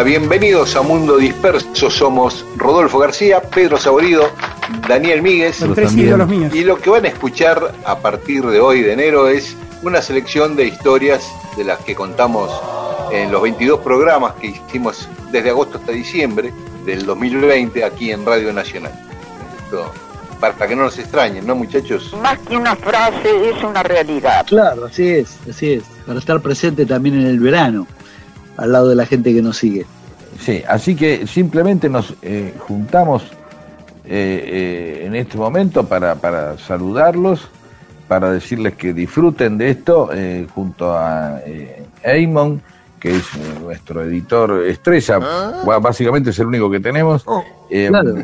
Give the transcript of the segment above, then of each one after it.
Hola, bienvenidos a Mundo Disperso. Somos Rodolfo García, Pedro Saborido, Daniel Míguez. Los tres ídolos míos. Y lo que van a escuchar a partir de hoy, de enero, es una selección de historias de las que contamos en los 22 programas que hicimos desde agosto hasta diciembre del 2020 aquí en Radio Nacional. Esto, para que no nos extrañen, ¿no, muchachos? Más que una frase, es una realidad. Claro, así es, así es. Para estar presente también en el verano, al lado de la gente que nos sigue. Sí, así que simplemente nos eh, juntamos eh, eh, en este momento para, para saludarlos, para decirles que disfruten de esto eh, junto a eh, Eamon, que es eh, nuestro editor estrella, Bueno, básicamente es el único que tenemos. Eh, Claro.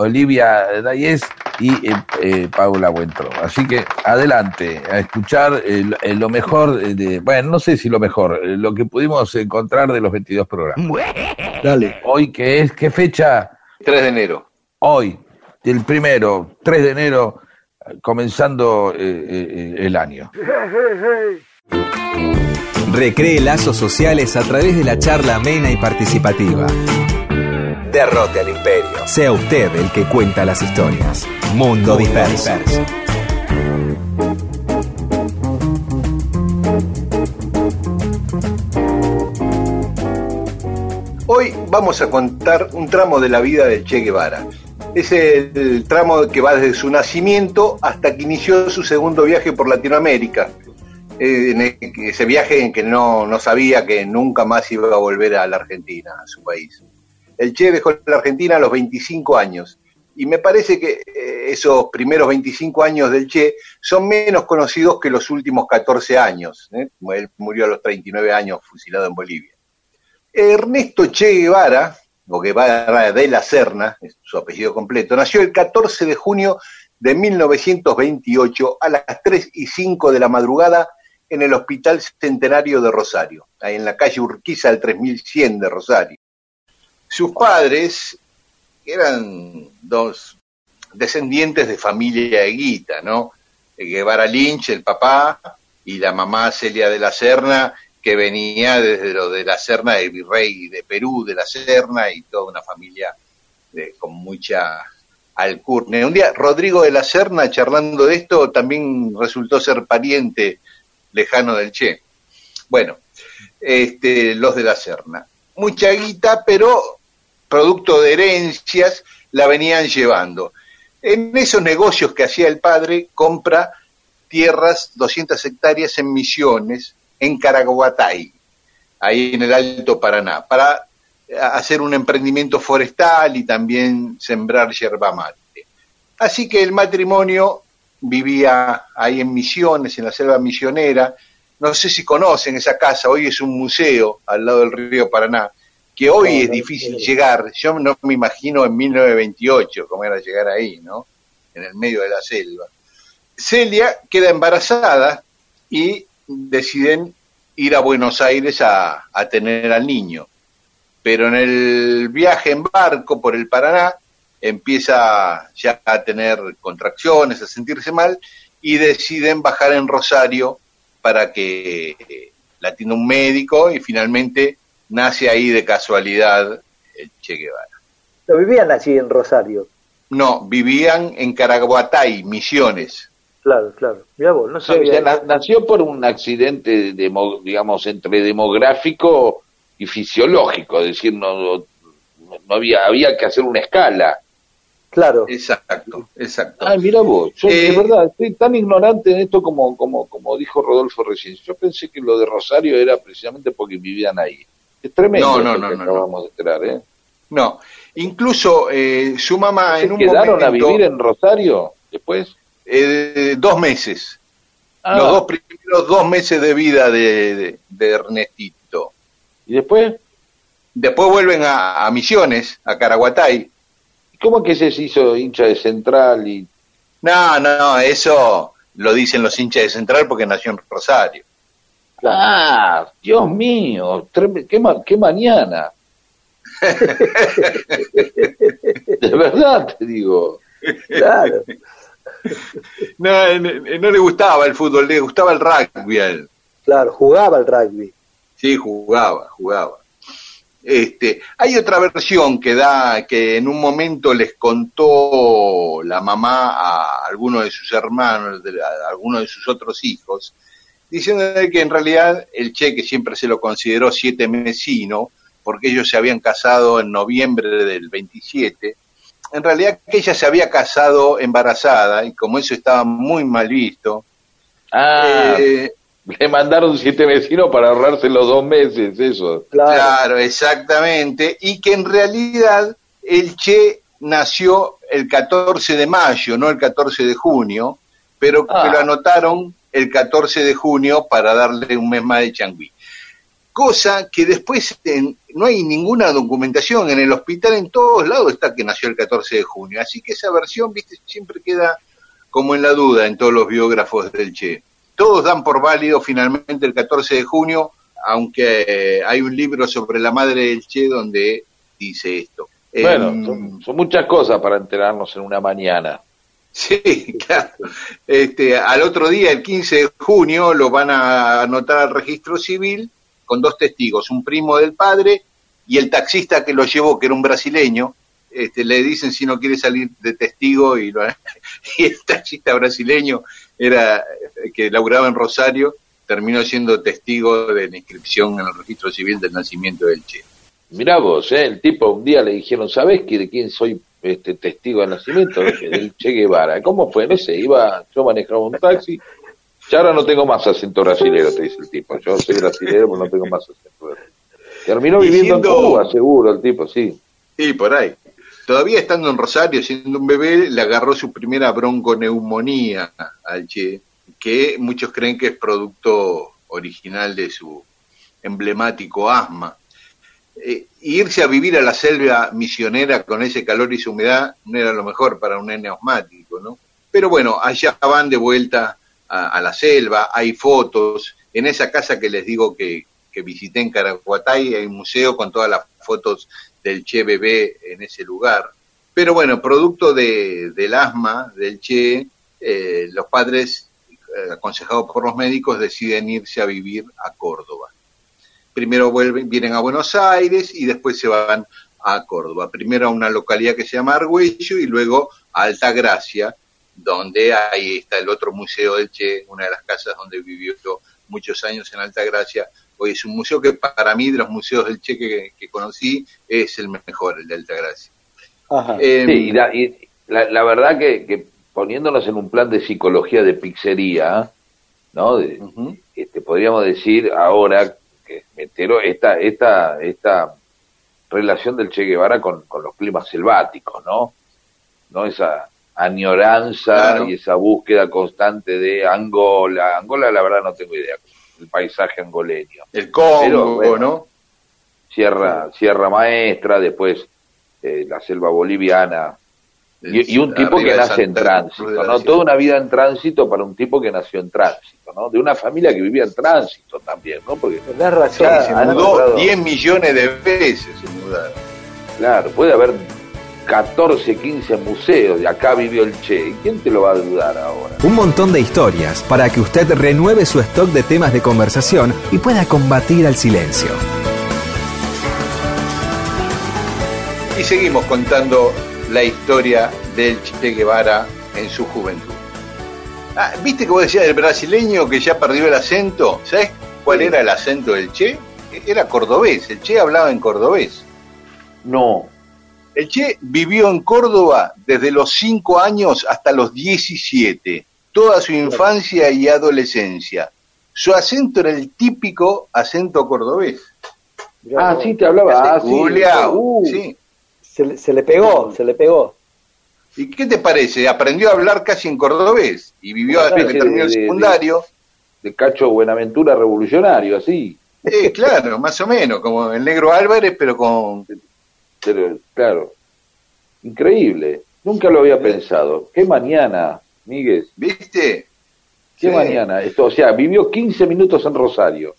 Olivia Dayes y eh, eh, Paula Buentro. Así que adelante a escuchar eh, lo- eh, lo mejor de, bueno, no sé si lo mejor, lo que pudimos encontrar de los 22 programas. Dale. Hoy que es, ¿qué fecha? 3 de enero. Hoy, el primero, 3 de enero, comenzando eh, eh, el año. Recree lazos sociales a través de la charla amena y participativa. Derrote al imperio. Sea usted el que cuenta las historias. Mundo disperso. Hoy vamos a contar un tramo de la vida del Che Guevara. Es el tramo que va desde su nacimiento hasta que inició su segundo viaje por Latinoamérica. Eh, en ese viaje en que no, no sabía que nunca más iba a volver a la Argentina, a su país. El Che dejó la Argentina a los 25 años y me parece que eh, esos primeros 25 años del Che son menos conocidos que los últimos 14 años. ¿eh? Él murió a los 39 años fusilado en Bolivia. Ernesto Che Guevara, o Guevara de la Serna, es su apellido completo, nació el 14 de junio de 1928 a las 3 y 5 de la madrugada en el Hospital Centenario de Rosario, en la calle Urquiza al 3100 de Rosario. Sus padres eran dos descendientes de familia de Guita, ¿no? Guevara Lynch, el papá, y la mamá Celia de la Serna, que venía desde lo de la Serna, del virrey de Perú, de la Serna, y toda una familia de- con mucha alcurnia. Un día Rodrigo de la Serna, charlando de esto, también resultó ser pariente lejano del Che. Bueno, este, los de la Serna. Mucha guita, pero producto de herencias la venían llevando. En esos negocios que hacía el padre, compra tierras, 200 hectáreas en Misiones, en Caraguatay, ahí en el Alto Paraná, para hacer un emprendimiento forestal y también sembrar yerba mate. Así que el matrimonio vivía ahí en Misiones, en la selva misionera. No sé si conocen esa casa, hoy es un museo al lado del río Paraná, que hoy es difícil llegar. Yo no me imagino en 1928 cómo era llegar ahí, ¿no? En el medio de la selva. Celia queda embarazada y deciden ir a Buenos Aires a, a tener al niño. Pero en el viaje en barco por el Paraná empieza ya a tener contracciones, a sentirse mal y deciden bajar en Rosario para que eh, la atienda un médico y finalmente nace ahí de casualidad el Che Guevara. Lo vivían así en Rosario. No, vivían en Caraguatay, Misiones. Claro, claro. Mira vos, no O sea, sabía. na- nació por un accidente, demo- digamos, entre demográfico y fisiológico, es decir, no, no había, había que hacer una escala. Claro. Exacto, exacto. Ah, mira vos, yo Eh, de verdad estoy tan ignorante de esto como, como, como dijo Rodolfo recién. Yo pensé que lo de Rosario era precisamente porque vivían ahí. Es tremendo No, no, no, que no, acabamos de enterar, ¿eh? No, incluso eh, su mamá ¿Se en un quedaron momento, a vivir en Rosario después? eh, dos meses, Ah, los dos primeros dos meses de vida de, de- de Ernestito. ¿Y después? Después vuelven a, a Misiones, a Caraguatay. ¿Cómo que se hizo hincha de Central y No, no, eso lo dicen los hinchas de Central porque nació en Rosario. Ah, Dios mío, qué, ma- qué mañana. de verdad te digo. Claro. No, no, no le gustaba el fútbol, le gustaba el rugby a él. Claro, jugaba al rugby. Sí, jugaba, jugaba. Este, hay otra versión que da que en un momento les contó la mamá a alguno de sus hermanos, a alguno de sus otros hijos, diciendo que en realidad el Che, que siempre se lo consideró siete mesino, porque ellos se habían casado en noviembre del 27, en realidad que ella se había casado embarazada y como eso estaba muy mal visto, Ah, eh, le mandaron siete vecinos para ahorrarse los dos meses, eso. Claro. Claro, exactamente. Y que en realidad el Che nació el 14 de mayo, no el 14 de junio, pero Ah. que lo anotaron el 14 de junio para darle un mes más de changüí. Cosa que después en- no hay ninguna documentación en el hospital, en todos lados está que nació el 14 de junio. Así que esa versión, viste, siempre queda como en la duda en todos los biógrafos del Che. Todos dan por válido finalmente el 14 de junio, aunque eh, hay un libro sobre la madre del Che donde dice esto. Bueno, Em, son, son muchas cosas para enterarnos en una mañana. Sí, claro. Este, al otro día, el 15 de junio, lo van a anotar al registro civil con dos testigos, un primo del padre y el taxista que lo llevó, que era un brasileño. Este, le dicen si no quiere salir de testigo y, lo- y el taxista brasileño era que laburaba en Rosario, terminó siendo testigo de la inscripción en el registro civil del nacimiento del Che. Mirá vos, ¿eh? el tipo un día le dijeron, ¿sabés de quién soy este testigo de nacimiento? Del Che Guevara. ¿Cómo fue? No sé, iba, yo manejaba un taxi, ya ahora no tengo más acento brasilero, te dice el tipo. Yo soy brasilero, pero no tengo más acento brasilero. Terminó viviendo siendo- en Cuba, seguro, el tipo, sí. Sí, por ahí. Todavía estando en Rosario, siendo un bebé, le agarró su primera bronconeumonía al Che, que muchos creen que es producto original de su emblemático asma. Eh, irse a vivir a la selva misionera con ese calor y esa humedad no era lo mejor para un nene asmático, ¿no? Pero bueno, allá van de vuelta a, a la selva, hay fotos. En esa casa que les digo que, que visité en Caraguatay hay un museo con todas las fotos del Che bebé en ese lugar. Pero bueno, producto de, del asma del Che, eh, los padres, eh, aconsejados por los médicos, deciden irse a vivir a Córdoba. Primero vuelven, vienen a Buenos Aires y después se van a Córdoba. Primero a una localidad que se llama Argüello y luego a Altagracia, donde ahí está el otro museo del Che, una de las casas donde vivió muchos años en Altagracia. Hoy es un museo que para mí, de los museos del Che que, que conocí, es el mejor, el de Altagracia. Ajá. Eh, Sí, y la, y la- la verdad que, que poniéndonos en un plan de psicología de pizzería, ¿no? De- este, podríamos decir ahora que me entero esta, esta, esta relación del Che Guevara con, con los climas selváticos, ¿no? ¿No? Esa añoranza Claro. y esa búsqueda constante de Angola. Angola, la verdad, no tengo idea. El paisaje angoleño. El Congo, Pero, bueno. ¿no? Sierra, Sierra Maestra, después eh, la selva boliviana. Y, y un tipo que de nace en de tránsito, la ¿no? Toda una vida en tránsito para un tipo que nació en tránsito, ¿no? De una familia que vivía en tránsito también, ¿no? Porque, razón. Sí, se mudó encontrado- 10 millones de veces, se mudaron. claro, puede haber 14, 15 museos, y acá vivió el Che. ¿Y quién te lo va a dudar ahora? Un montón de historias para que usted renueve su stock de temas de conversación y pueda combatir al silencio. Y seguimos contando la historia del Che Guevara en su juventud. Ah, ¿Viste que vos decías del brasileño que ya perdió el acento? ¿Sabes cuál era el acento del Che? Era cordobés, el Che hablaba en cordobés. No. El Che vivió en Córdoba desde los 5 años hasta los 17, toda su infancia y adolescencia. Su acento era el típico acento cordobés. Ah, sí, te hablaba. Ah, sí. Uh, sí. Se, le- se le pegó, se le pegó. ¿Y qué te parece? Aprendió a hablar casi en cordobés y vivió hasta Claro, que terminó el de- secundario. De Cacho Buenaventura revolucionario, así. Eh, claro, más o menos, como el negro Álvarez, pero con... Pero, claro. Increíble. Nunca lo había pensado. Qué mañana, Miguel. ¿Viste? Qué Sí. mañana. Esto, o sea, vivió 15 minutos en Rosario,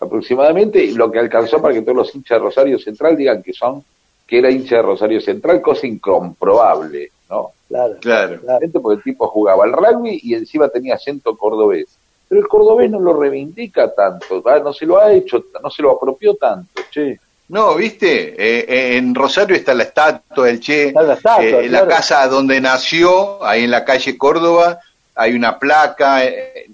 aproximadamente, lo que alcanzó para que todos los hinchas de Rosario Central digan que son, que era hincha de Rosario Central, cosa incomprobable, ¿no? Claro. Claro. porque el tipo jugaba al rugby y encima tenía acento cordobés. Pero el cordobés no lo reivindica tanto, ¿va? no se lo ha hecho, no se lo apropió tanto, che. No, ¿viste? Eh, eh, en Rosario está la estatua del Che. Está la estatua, Eh, La casa donde nació, ahí en la calle Córdoba, hay una placa, eh,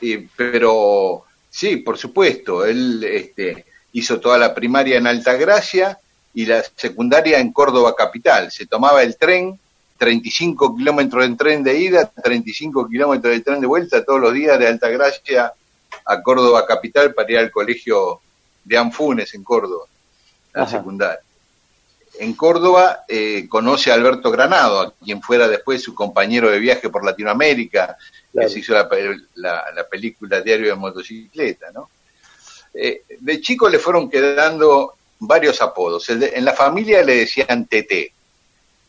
eh, pero sí, por supuesto, él este, hizo toda la primaria en Altagracia y la secundaria en Córdoba capital. Se tomaba el tren, 35 kilómetros en tren de ida, 35 kilómetros de tren de vuelta todos los días de Altagracia a Córdoba capital para ir al colegio de Anfunes en Córdoba, al Ajá. secundario. En Córdoba eh, conoce a Alberto Granado, a quien fuera después su compañero de viaje por Latinoamérica, Claro. que se hizo la, la- la película Diario de Motocicleta, ¿no? Eh, de chico le fueron quedando varios apodos. El de- en la familia le decían Tete,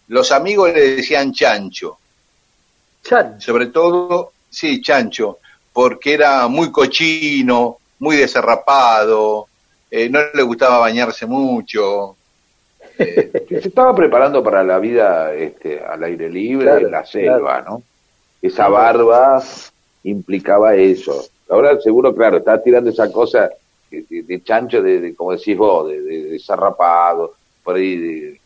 los amigos le decían Chancho, Chan. sobre todo, sí, Chancho, porque era muy cochino, muy desarrapado, eh, no le gustaba bañarse mucho. eh, Se estaba preparando para la vida este, al aire libre, Claro, en la selva, claro. ¿no? Esa barba implicaba eso. Ahora seguro, claro, está tirando esa cosa de, de- chancho, de, de, como decís vos, de, zarrapado, por ahí de,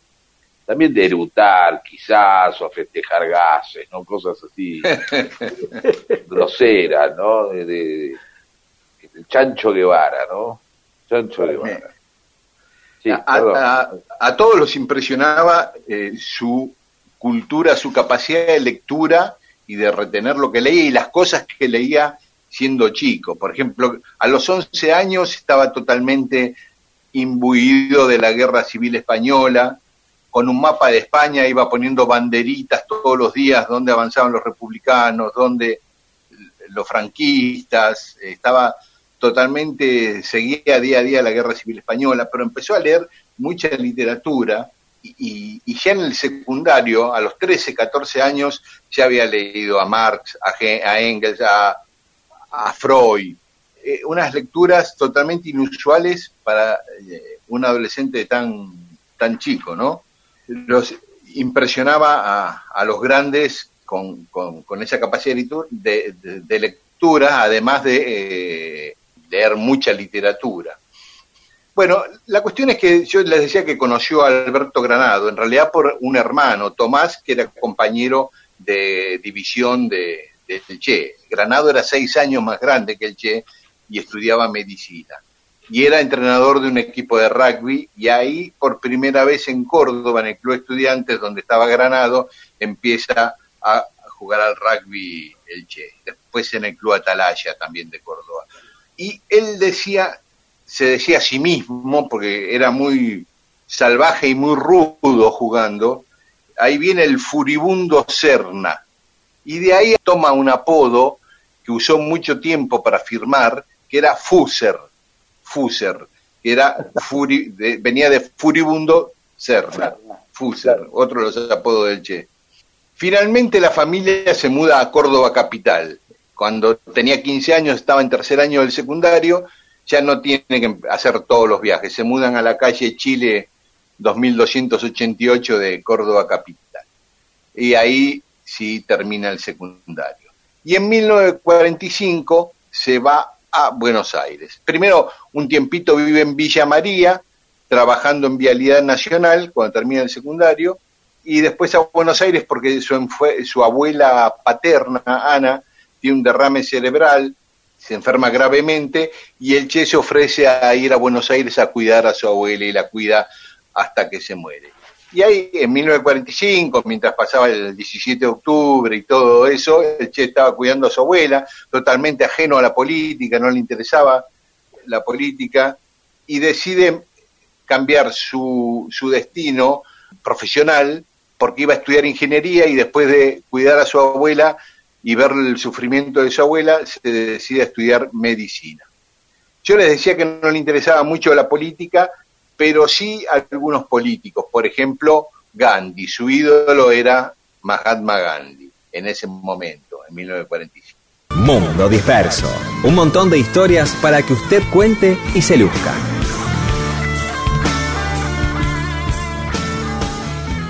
también de erutar, quizás, o festejar gases, ¿no? Cosas así groseras, ¿no? De, Chancho Guevara, ¿no? Chancho Guevara. Sí, a, a- a todos los impresionaba eh, su cultura, su capacidad de lectura y de retener lo que leía y las cosas que leía siendo chico. Por ejemplo, a los 11 años estaba totalmente imbuido de la guerra civil española, con un mapa de España iba poniendo banderitas todos los días donde avanzaban los republicanos, donde los franquistas, estaba totalmente, seguía día a día la guerra civil española, pero empezó a leer mucha literatura y, y- ya en el secundario, a los 13, 14 años, ya había leído a Marx, a Engels, a, a Freud, eh, unas lecturas totalmente inusuales para eh, un adolescente tan, tan chico, ¿no? Los impresionaba a, los grandes con, con- esa capacidad de, de- lectura, además de eh, leer mucha literatura. Bueno, la cuestión es que yo les decía que conoció a Alberto Granado, en realidad por un hermano, Tomás, que era compañero de división de- del Che. Granado era seis años más grande que el Che y estudiaba medicina. Y era entrenador de un equipo de rugby y ahí por primera vez en Córdoba, en el Club Estudiantes, donde estaba Granado, empieza a jugar al rugby el Che. Después en el Club Atalaya también de Córdoba. Y él decía, se decía a sí mismo, porque era muy salvaje y muy rudo jugando, ahí viene el furibundo Serna. Y de ahí toma un apodo que usó mucho tiempo para firmar, que era Fuser, Fuser, que era furi- de- venía de furibundo Serna, Fuser, Claro. otro de los apodos del Che. Finalmente la familia se muda a Córdoba capital. Cuando tenía 15 años, estaba en tercer año del secundario, ya no tiene que hacer todos los viajes. Se mudan a la calle Chile 2288 de Córdoba capital. Y ahí sí termina el secundario. Y en 1945 se va a Buenos Aires. Primero, un tiempito vive en Villa María, trabajando en Vialidad Nacional cuando termina el secundario, y después a Buenos Aires porque su, su abuela paterna, Ana, tiene un derrame cerebral, se enferma gravemente y el Che se ofrece a ir a Buenos Aires a cuidar a su abuela y la cuida hasta que se muere. Y ahí, en 1945, mientras pasaba el 17 de octubre y todo eso, el Che estaba cuidando a su abuela, totalmente ajeno a la política, no le interesaba la política, y decide cambiar su, su destino profesional porque iba a estudiar ingeniería y después de cuidar a su abuela y ver el sufrimiento de su abuela, se decide a estudiar medicina. Yo les decía que no le interesaba mucho la política, pero sí algunos políticos. Por ejemplo, Gandhi, su ídolo era Mahatma Gandhi en ese momento, en 1945. Mundo Disperso. Un montón de historias para que usted cuente y se luzca.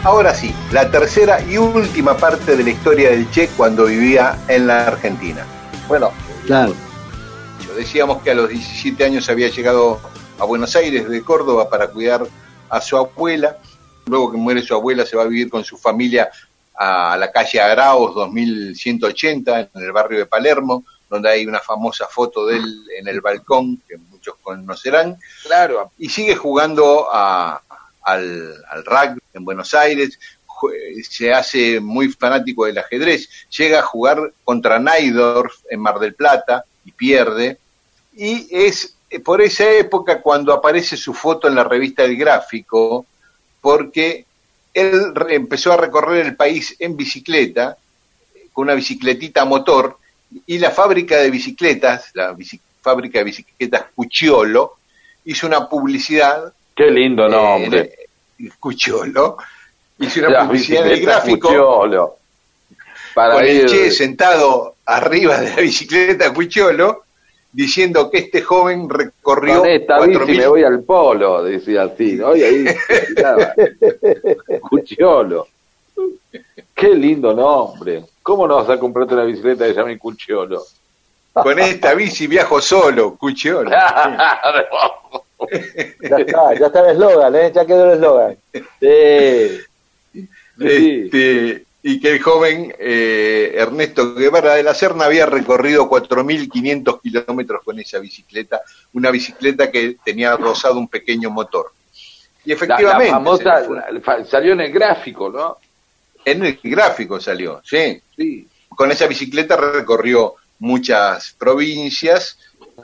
Ahora sí, la tercera y última parte de la historia del Che cuando vivía en la Argentina. Bueno, claro. Decíamos que a los 17 años había llegado a Buenos Aires de Córdoba para cuidar a su abuela. Luego que muere su abuela se va a vivir con su familia a la calle Agraos 2180 en el barrio de Palermo, donde hay una famosa foto de él en el balcón que muchos conocerán. Claro. Y sigue jugando a, al, al rugby en Buenos Aires, se hace muy fanático del ajedrez, llega a jugar contra Naidorf en Mar del Plata y pierde, y es por esa época cuando aparece su foto en la revista El Gráfico, porque él empezó a recorrer el país en bicicleta, con una bicicletita a motor, y la fábrica de bicicletas, la fábrica de bicicletas Cucciolo, hizo una publicidad Qué lindo nombre. Eh. Hice una publicidad en el gráfico. Para con el Che sentado arriba de la bicicleta Cucholo, diciendo que este joven recorrió. Con esta bici me voy al polo, decía así, ¿no? Y ahí. Cuchiolo. Qué lindo nombre. ¿Cómo no vas a comprarte una bicicleta que se llama Cuchiolo? Con esta bici viajo solo, Cuchiolo. ya está, ya está el eslogan, ¿eh? ya quedó el eslogan. Sí. Este, y que el joven eh, Ernesto Guevara de la Serna había recorrido 4.500 kilómetros con esa bicicleta, una bicicleta que tenía rozado un pequeño motor. Y efectivamente. La, famosa, salió en el gráfico, ¿no? En el gráfico salió, sí. sí. Con esa bicicleta recorrió muchas provincias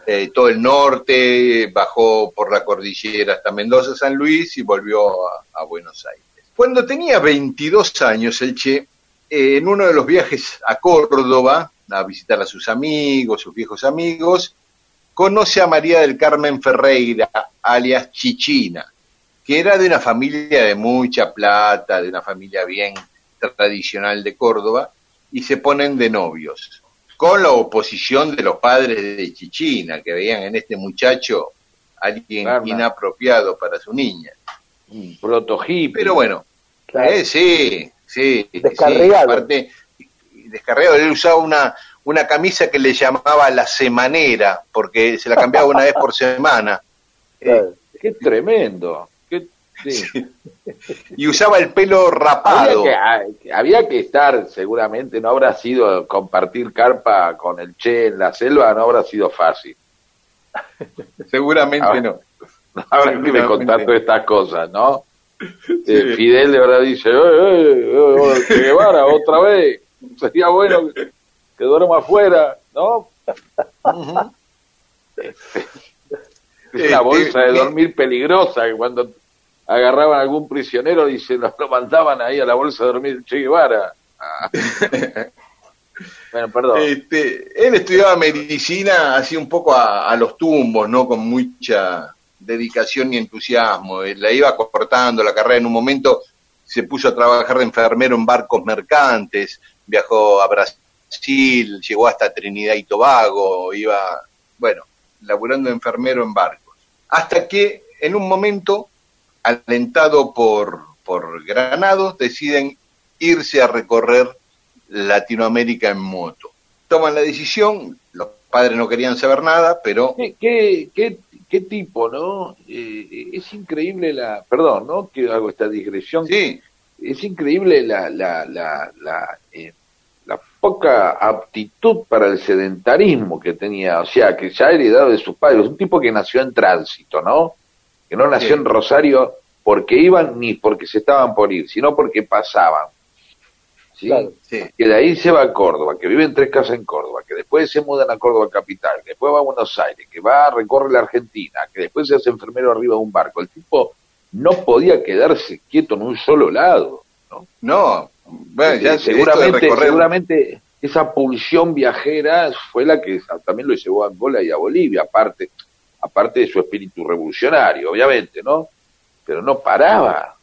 eh, todo el norte, bajó por la cordillera hasta Mendoza, San Luis y volvió a, Buenos Aires. Cuando tenía 22 años, el Che, eh, en uno de los viajes a Córdoba, a visitar a sus amigos, sus viejos amigos, conoce a María del Carmen Ferreira, alias Chichina, que era de una familia de mucha plata, de una familia bien tradicional de Córdoba, y se ponen de novios con la oposición de los padres de Chichina, que veían en este muchacho alguien inapropiado para su niña. Un proto Pero bueno, eh, sí, sí. Descarriado. aparte, descarriado. Él usaba una, una camisa que le llamaba la semanera, porque se la cambiaba una vez por semana. Qué tremendo. Y usaba el pelo rapado. Había que, estar, seguramente, no habrá sido compartir carpa con el Che en la selva, no habrá sido fácil. Seguramente no. Ahora que me contar todas estas cosas, ¿no? Eh, Fidel de verdad dice, eh, eh, Guevara, otra vez, sería bueno que, que duerma afuera, ¿no? Es una bolsa de dormir peligrosa que cuando agarraban a algún prisionero se lo, mandaban ahí a la bolsa de dormir Che Guevara. Ah. bueno, perdón. Este, él estudiaba medicina así un poco a, los tumbos, ¿no? Con mucha dedicación y entusiasmo. La iba cortando la carrera en un momento, se puso a trabajar de enfermero en barcos mercantes, viajó a Brasil, llegó hasta Trinidad y Tobago, iba, bueno, laburando de enfermero en barcos. Hasta que en un momento alentado por, por Granados, deciden irse a recorrer Latinoamérica en moto. Toman la decisión, los padres no querían saber nada, pero... ¿Qué, qué, qué, tipo, no? Eh, es increíble la... Perdón, ¿no? Que hago esta digresión. Sí. es increíble la, la, la, la, eh, la poca aptitud para el sedentarismo que tenía, o sea, que ya ha heredado de sus padres, un tipo que nació en tránsito, ¿no? Que no nació Sí. en Rosario porque iban ni porque se estaban por ir, sino porque pasaban. ¿Sí? Claro. Sí. que de ahí se va a Córdoba, que vive en tres casas en Córdoba, que después se mudan a Córdoba capital, que después va a Buenos Aires, que va recorre la Argentina, que después se hace enfermero arriba de un barco. El tipo no podía quedarse quieto en un solo lado. ¿no? No, bueno, ya seguramente, recorrer- seguramente esa pulsión viajera fue la que también lo llevó a Angola y a Bolivia, aparte, aparte de su espíritu revolucionario, obviamente, ¿no? Pero no paraba.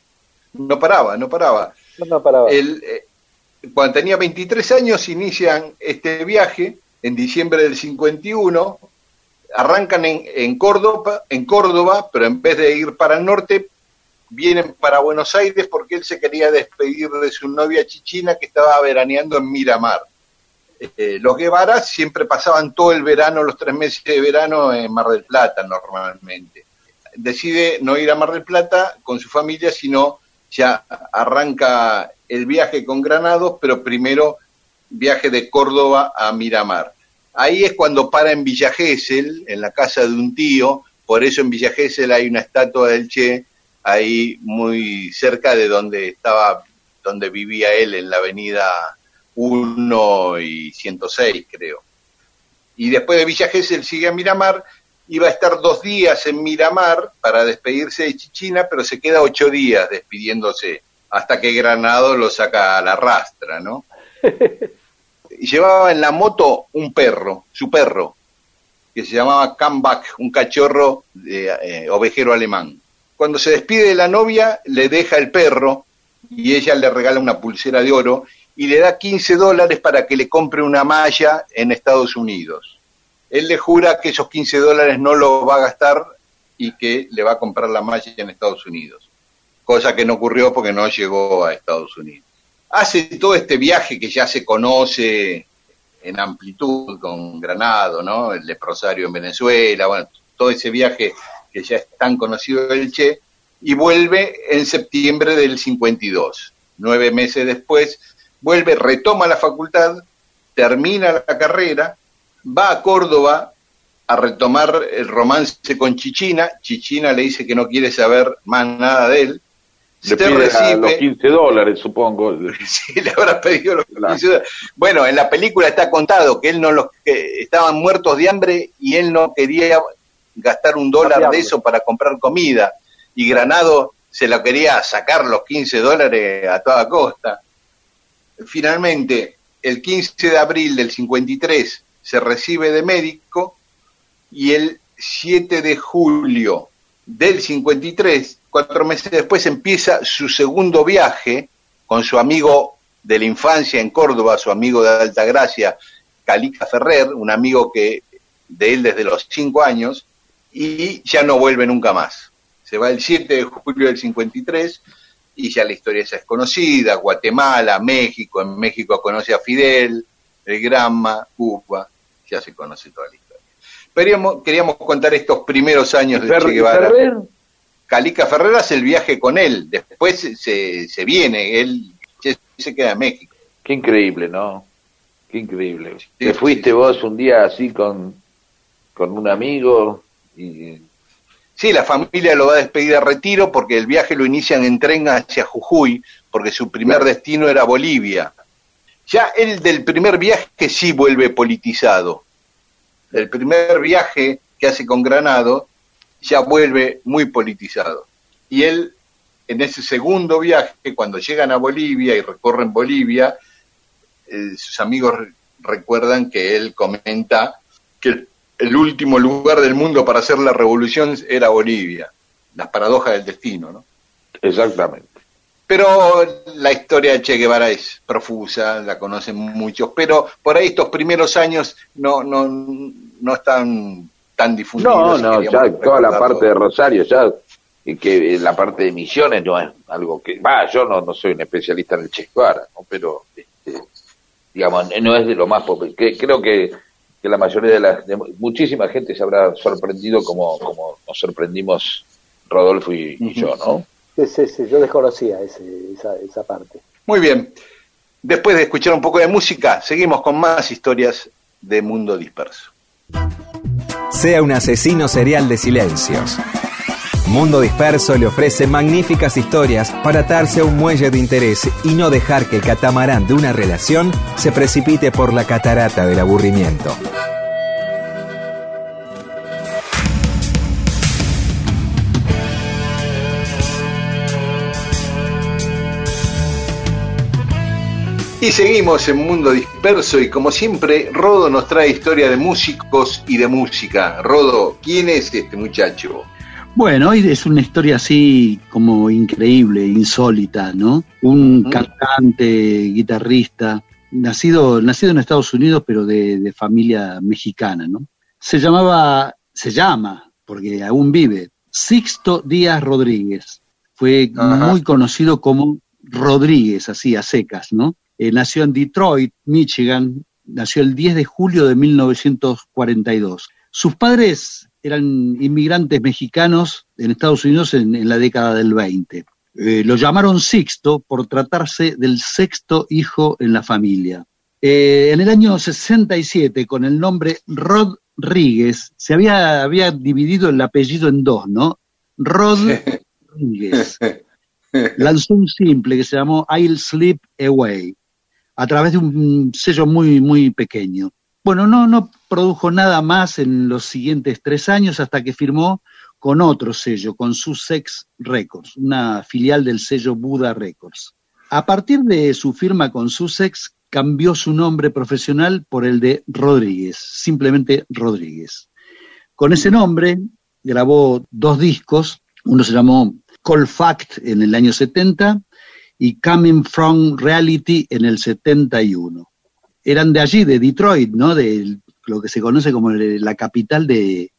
no paraba, no paraba. No, no paraba. El, eh, cuando tenía 23 años inician este viaje, en diciembre del 51, arrancan en, en, Córdoba, en Córdoba, pero en vez de ir para el norte, vienen para Buenos Aires porque él se quería despedir de su novia chichina que estaba veraneando en Miramar. Eh, los Guevara siempre pasaban todo el verano, los tres meses de verano en Mar del Plata normalmente. Decide no ir a Mar del Plata con su familia, sino ya arranca el viaje con Granados, pero primero viaje de Córdoba a Miramar. Ahí es cuando para en Villa Gesell, en la casa de un tío, por eso en Villa Gesell hay una estatua del Che, ahí muy cerca de donde estaba, donde vivía él, en la avenida 1 y 106, creo. Y después de Villa Gesell sigue a Miramar, iba a estar dos días en Miramar para despedirse de Chichina, pero se queda ocho días despidiéndose, hasta que Granado lo saca a la rastra, ¿no? llevaba en la moto un perro, su perro, que se llamaba Comeback, un cachorro de, eh, ovejero alemán. Cuando se despide de la novia, le deja el perro y ella le regala una pulsera de oro y le da 15 dólares para que le compre una malla en Estados Unidos. Él le jura que esos 15 dólares no lo va a gastar y que le va a comprar la malla en Estados Unidos. Cosa que no ocurrió porque no llegó a Estados Unidos. Hace todo este viaje que ya se conoce en amplitud con Granado, ¿no? El leprosario en Venezuela, bueno, todo ese viaje que ya es tan conocido del Che, y vuelve en septiembre del 52. Nueve meses después, vuelve, retoma la facultad, termina la carrera, va a Córdoba a retomar el romance con Chichina, Chichina le dice que no quiere saber más nada de él, Le se pide recibe, los 15 dólares, supongo. Sí, le habrá pedido los Claro. 15 dólares. Bueno, en la película está contado que él no los que estaban muertos de hambre y él no quería gastar un dólar de eso para comprar comida y Granado se lo quería sacar los 15 dólares a toda costa. Finalmente, el 15 de abril del 53 se recibe de médico y el 7 de julio del 53, cuatro meses después, empieza su segundo viaje con su amigo de la infancia en Córdoba, su amigo de Altagracia, Calica Ferrer, un amigo que de él desde los cinco años, y ya no vuelve nunca más. Se va el 7 de julio del 53 y ya la historia es conocida, Guatemala, México, en México conoce a Fidel, el Granma, Cuba, ya se conoce toda la historia. Queríamos, queríamos contar estos primeros años de Che Guevara. Ferrer, Calica Ferrer hace el viaje con él, después se, se viene, él se, se queda en México. Qué increíble, ¿no? Qué increíble. Sí, Te fuiste sí. vos un día así con, con un amigo y Sí, la familia lo va a despedir a retiro porque el viaje lo inician en tren hacia Jujuy, porque su primer destino era Bolivia. Ya el del primer viaje sí vuelve politizado. El primer viaje que hace con Granado ya vuelve muy politizado. Y él, en ese segundo viaje, cuando llegan a Bolivia y recorren Bolivia, eh, sus amigos re- recuerdan que él comenta que el último lugar del mundo para hacer la revolución era Bolivia. Las paradojas del destino, ¿no? exactamente. Pero la historia de Che Guevara es profusa, la conocen muchos, pero por ahí estos primeros años no, no, no están tan difundidos. No, no, ya toda la parte de Rosario, ya y que eh, la parte de Misiones no es algo que, va, yo no, no soy un especialista en el Che Guevara, ¿no? pero este, digamos, no es de lo más popular. Creo que, que la mayoría de la, de muchísima gente se habrá sorprendido como, como nos sorprendimos Rodolfo y, y yo, ¿no? Sí, sí, sí, yo desconocía ese, esa, esa parte. Muy bien. Después de escuchar un poco de música, seguimos con más historias de Mundo Disperso. Sea un asesino serial de silencios. Mundo Disperso le ofrece magníficas historias para atarse a un muelle de interés y no dejar que el catamarán de una relación se precipite por la catarata del aburrimiento. Y seguimos en Mundo Disperso y como siempre, Rodo nos trae historia de músicos y de música. Rodo, ¿quién es este muchacho? Bueno, hoy es una historia así como increíble, insólita, ¿no? Un cantante, guitarrista, nacido, nacido en Estados Unidos, pero de, de familia mexicana, ¿no? Se llamaba, se llama, porque aún vive, Sixto Díaz Rodríguez. Fue muy conocido como Rodríguez, así a secas, ¿no? Eh, nació en Detroit, Michigan, nació el 10 de julio de 1942. Sus padres eran inmigrantes mexicanos en Estados Unidos en, en la década del 20. Eh, lo llamaron Sixto por tratarse del sexto hijo en la familia. Eh, en el año 67, con el nombre Rodríguez, se había, había dividido el apellido en dos, ¿no? Rodríguez lanzó un simple que se llamó I'll Sleep Away, a través de un sello muy, muy pequeño. Bueno, no, no produjo nada más en los siguientes tres años hasta que firmó con otro sello, con Sussex Records, una filial del sello Buda Records. A partir de su firma con Sussex, cambió su nombre profesional por el de Rodríguez, simplemente Rodríguez. Con ese nombre grabó dos discos, uno se llamó Cold Fact en el año 70 y Coming From Reality en el 71. Eran de allí, de Detroit, ¿no? De lo que se conoce como el- la capital de...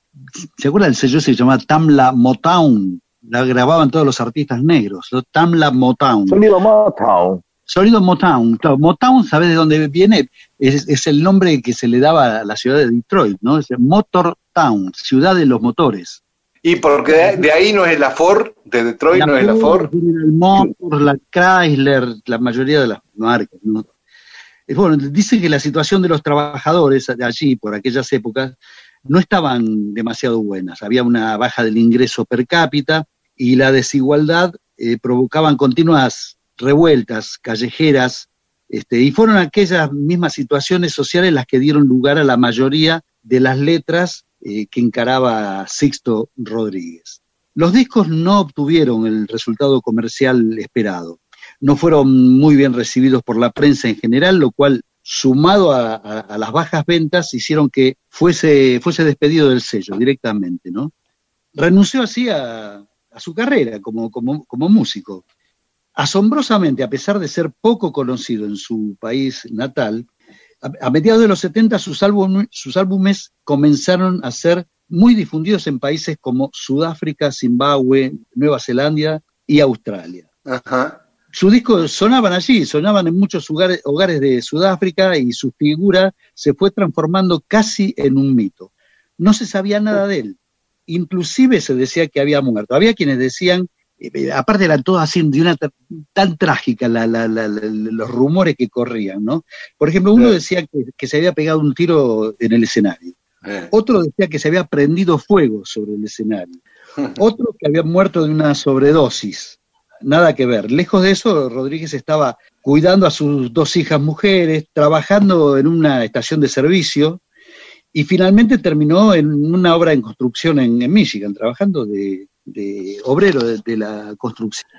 ¿Se acuerdan del sello? Se llamaba Tamla Motown. La grababan todos los artistas negros, ¿no? Tamla Motown. Sonido Motown. Sonido Motown. Motown, ¿sabes de dónde viene? Es, es el nombre que se le daba a la ciudad de Detroit, ¿no? Es Motor Town, ciudad de los motores. Y porque de, de ahí no es la Ford, de Detroit no es la Ford. General Motors, la Chrysler, la mayoría de las marcas. ¿no? Eh, Bueno, dice que la situación de los trabajadores de allí, por aquellas épocas, no estaban demasiado buenas. Había una baja del ingreso per cápita y la desigualdad eh, provocaban continuas revueltas callejeras, este, y fueron aquellas mismas situaciones sociales las que dieron lugar a la mayoría de las letras eh, que encaraba Sixto Rodríguez. Los discos no obtuvieron el resultado comercial esperado. No fueron muy bien recibidos por la prensa en general, lo cual, sumado a, a- a las bajas ventas, hicieron que fuese, despedido del sello directamente, ¿no? Renunció así a, a su carrera como, como músico. Asombrosamente, a pesar de ser poco conocido en su país natal, a, a mediados de los 70 sus, álbum- sus álbumes comenzaron a ser muy difundidos en países como Sudáfrica, Zimbabue, Nueva Zelanda y Australia. Ajá. Sus discos sonaban allí, sonaban en muchos hogares, hogares de Sudáfrica y su figura se fue transformando casi en un mito. No se sabía nada de él. Inclusive se decía que había muerto. Había quienes decían, aparte eran todos así de una tan trágica la- la- la- los rumores que corrían, ¿no? Por ejemplo, uno Sí. decía que, que se había pegado un tiro en el escenario. Eh. Otro decía que se había prendido fuego sobre el escenario. Otro que había muerto de una sobredosis. Nada que ver. Lejos de eso, Rodríguez estaba cuidando a sus dos hijas mujeres, trabajando en una estación de servicio y finalmente terminó en una obra en construcción en, en Michigan, trabajando de, de obrero de, de la construcción.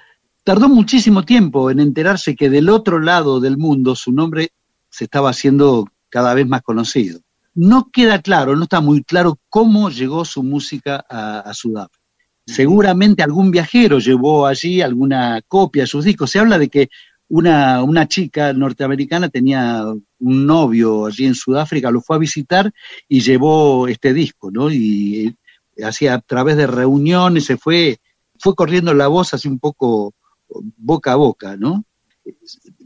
Tardó muchísimo tiempo en enterarse que del otro lado del mundo su nombre se estaba haciendo cada vez más conocido. No queda claro, no está muy claro cómo llegó su música a, a Sudáfrica. Seguramente algún viajero llevó allí alguna copia de sus discos. Se habla de que una, una chica norteamericana tenía un novio allí en Sudáfrica, lo fue a visitar y llevó este disco, ¿no? Y hacía a través de reuniones, se fue, fue corriendo la voz así un poco boca a boca, ¿no?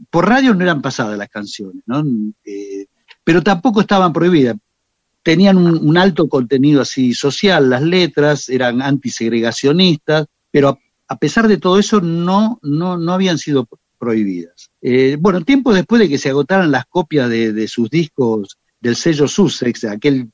Por radio no eran pasadas las canciones, ¿no? Eh, pero tampoco estaban prohibidas. Tenían un, alto contenido así social, las letras eran antisegregacionistas, pero a pesar de todo eso, no, no, no habían sido prohibidas. Eh, bueno, tiempo después de que se agotaran las copias de, sus discos del sello Sussex, aquel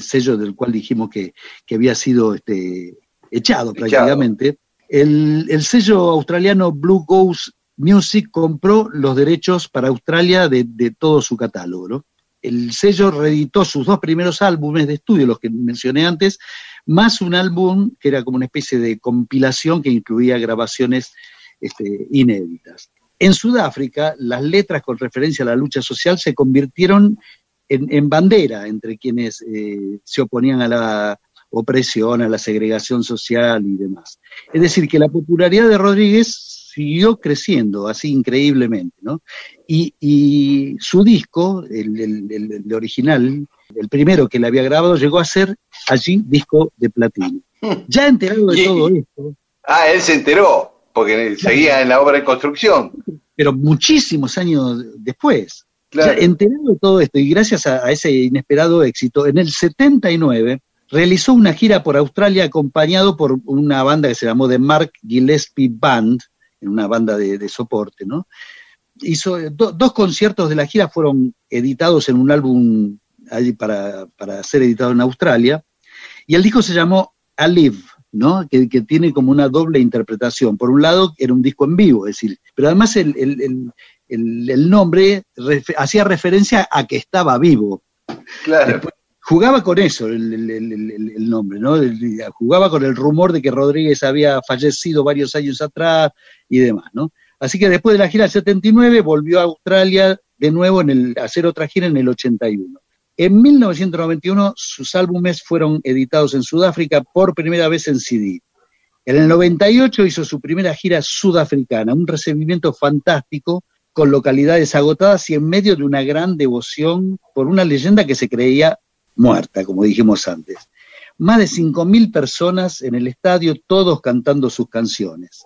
sello del cual dijimos que, había sido este, echado, prácticamente, el, sello australiano Blue Ghost Music compró los derechos para Australia de, de todo su catálogo. ¿no? El sello reeditó sus dos primeros álbumes de estudio, los que mencioné antes, más un álbum que era como una especie de compilación que incluía grabaciones este, inéditas. En Sudáfrica, las letras con referencia a la lucha social se convirtieron en, bandera entre quienes eh, se oponían a la opresión, a la segregación social y demás. Es decir, que la popularidad de Rodríguez siguió creciendo así increíblemente, ¿no? Y, su disco, el, original, el primero que le había grabado, llegó a ser allí disco de platino. Ya enterado de todo esto. Ah, él se enteró porque seguía en la obra de construcción. Pero muchísimos años después. Enterado de todo esto y gracias a, ese inesperado éxito, en el 79 realizó una gira por Australia acompañado por una banda que se llamó The Mark Gillespie Band, una banda de, soporte, ¿no? Hizo dos conciertos de la gira fueron editados en un álbum para, para ser editado en Australia, y el disco se llamó Alive, ¿no? Que, tiene como una doble interpretación. Por un lado, era un disco en vivo, es decir, pero además el, nombre hacía referencia a que estaba vivo. Claro. jugaba con eso el, nombre, ¿no? jugaba con el rumor de que Rodríguez había fallecido varios años atrás y demás, ¿no? Así que después de la gira del 79 volvió a Australia de nuevo en el, a hacer otra gira en el 81. En 1991 sus álbumes fueron editados en Sudáfrica por primera vez en CD. En el 98 hizo su primera gira sudafricana, un recibimiento fantástico con localidades agotadas y en medio de una gran devoción por una leyenda que se creía muerta, como dijimos antes. Más de 5.000 personas en el estadio, todos cantando sus canciones.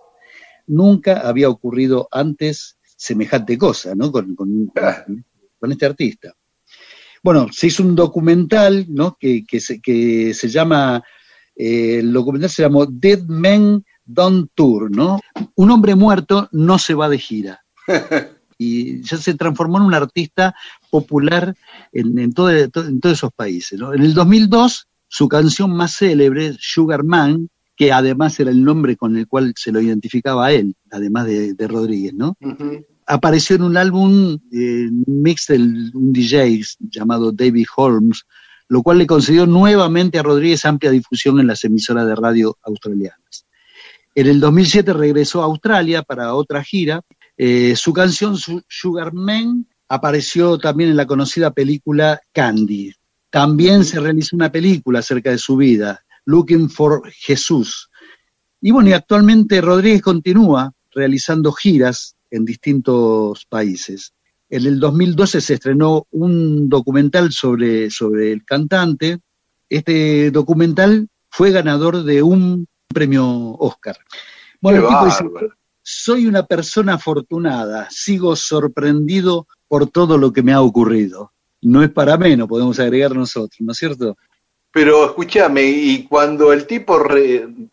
Nunca había ocurrido antes semejante cosa, ¿no? con este artista. Bueno, se hizo un documental, ¿no? Que, que, se, que se llama, eh, el documental se llamó Dead Men Don't Tour, ¿no? Un hombre muerto no se va de gira. y ya se transformó en un artista popular en, en, todo, en todos esos países. ¿no? En el 2002, su canción más célebre, Sugar Man, que además era el nombre con el cual se lo identificaba a él, además de, de Rodríguez, ¿no? Apareció en un álbum eh, mix de un DJ llamado David Holmes, lo cual le concedió nuevamente a Rodríguez amplia difusión en las emisoras de radio australianas. En el 2007 regresó a Australia para otra gira. Eh, su canción Sugar Man apareció también en la conocida película Candy. También se realizó una película acerca de su vida, Looking for Jesús. Y bueno, y actualmente Rodríguez continúa realizando giras en distintos países. En el 2012 se estrenó un documental sobre, sobre el cantante. Este documental fue ganador de un premio Oscar. Bueno, el tipo dice, soy una persona afortunada, sigo sorprendido por todo lo que me ha ocurrido. No es para menos, podemos agregar nosotros, ¿no es cierto? Pero escúchame, y cuando el tipo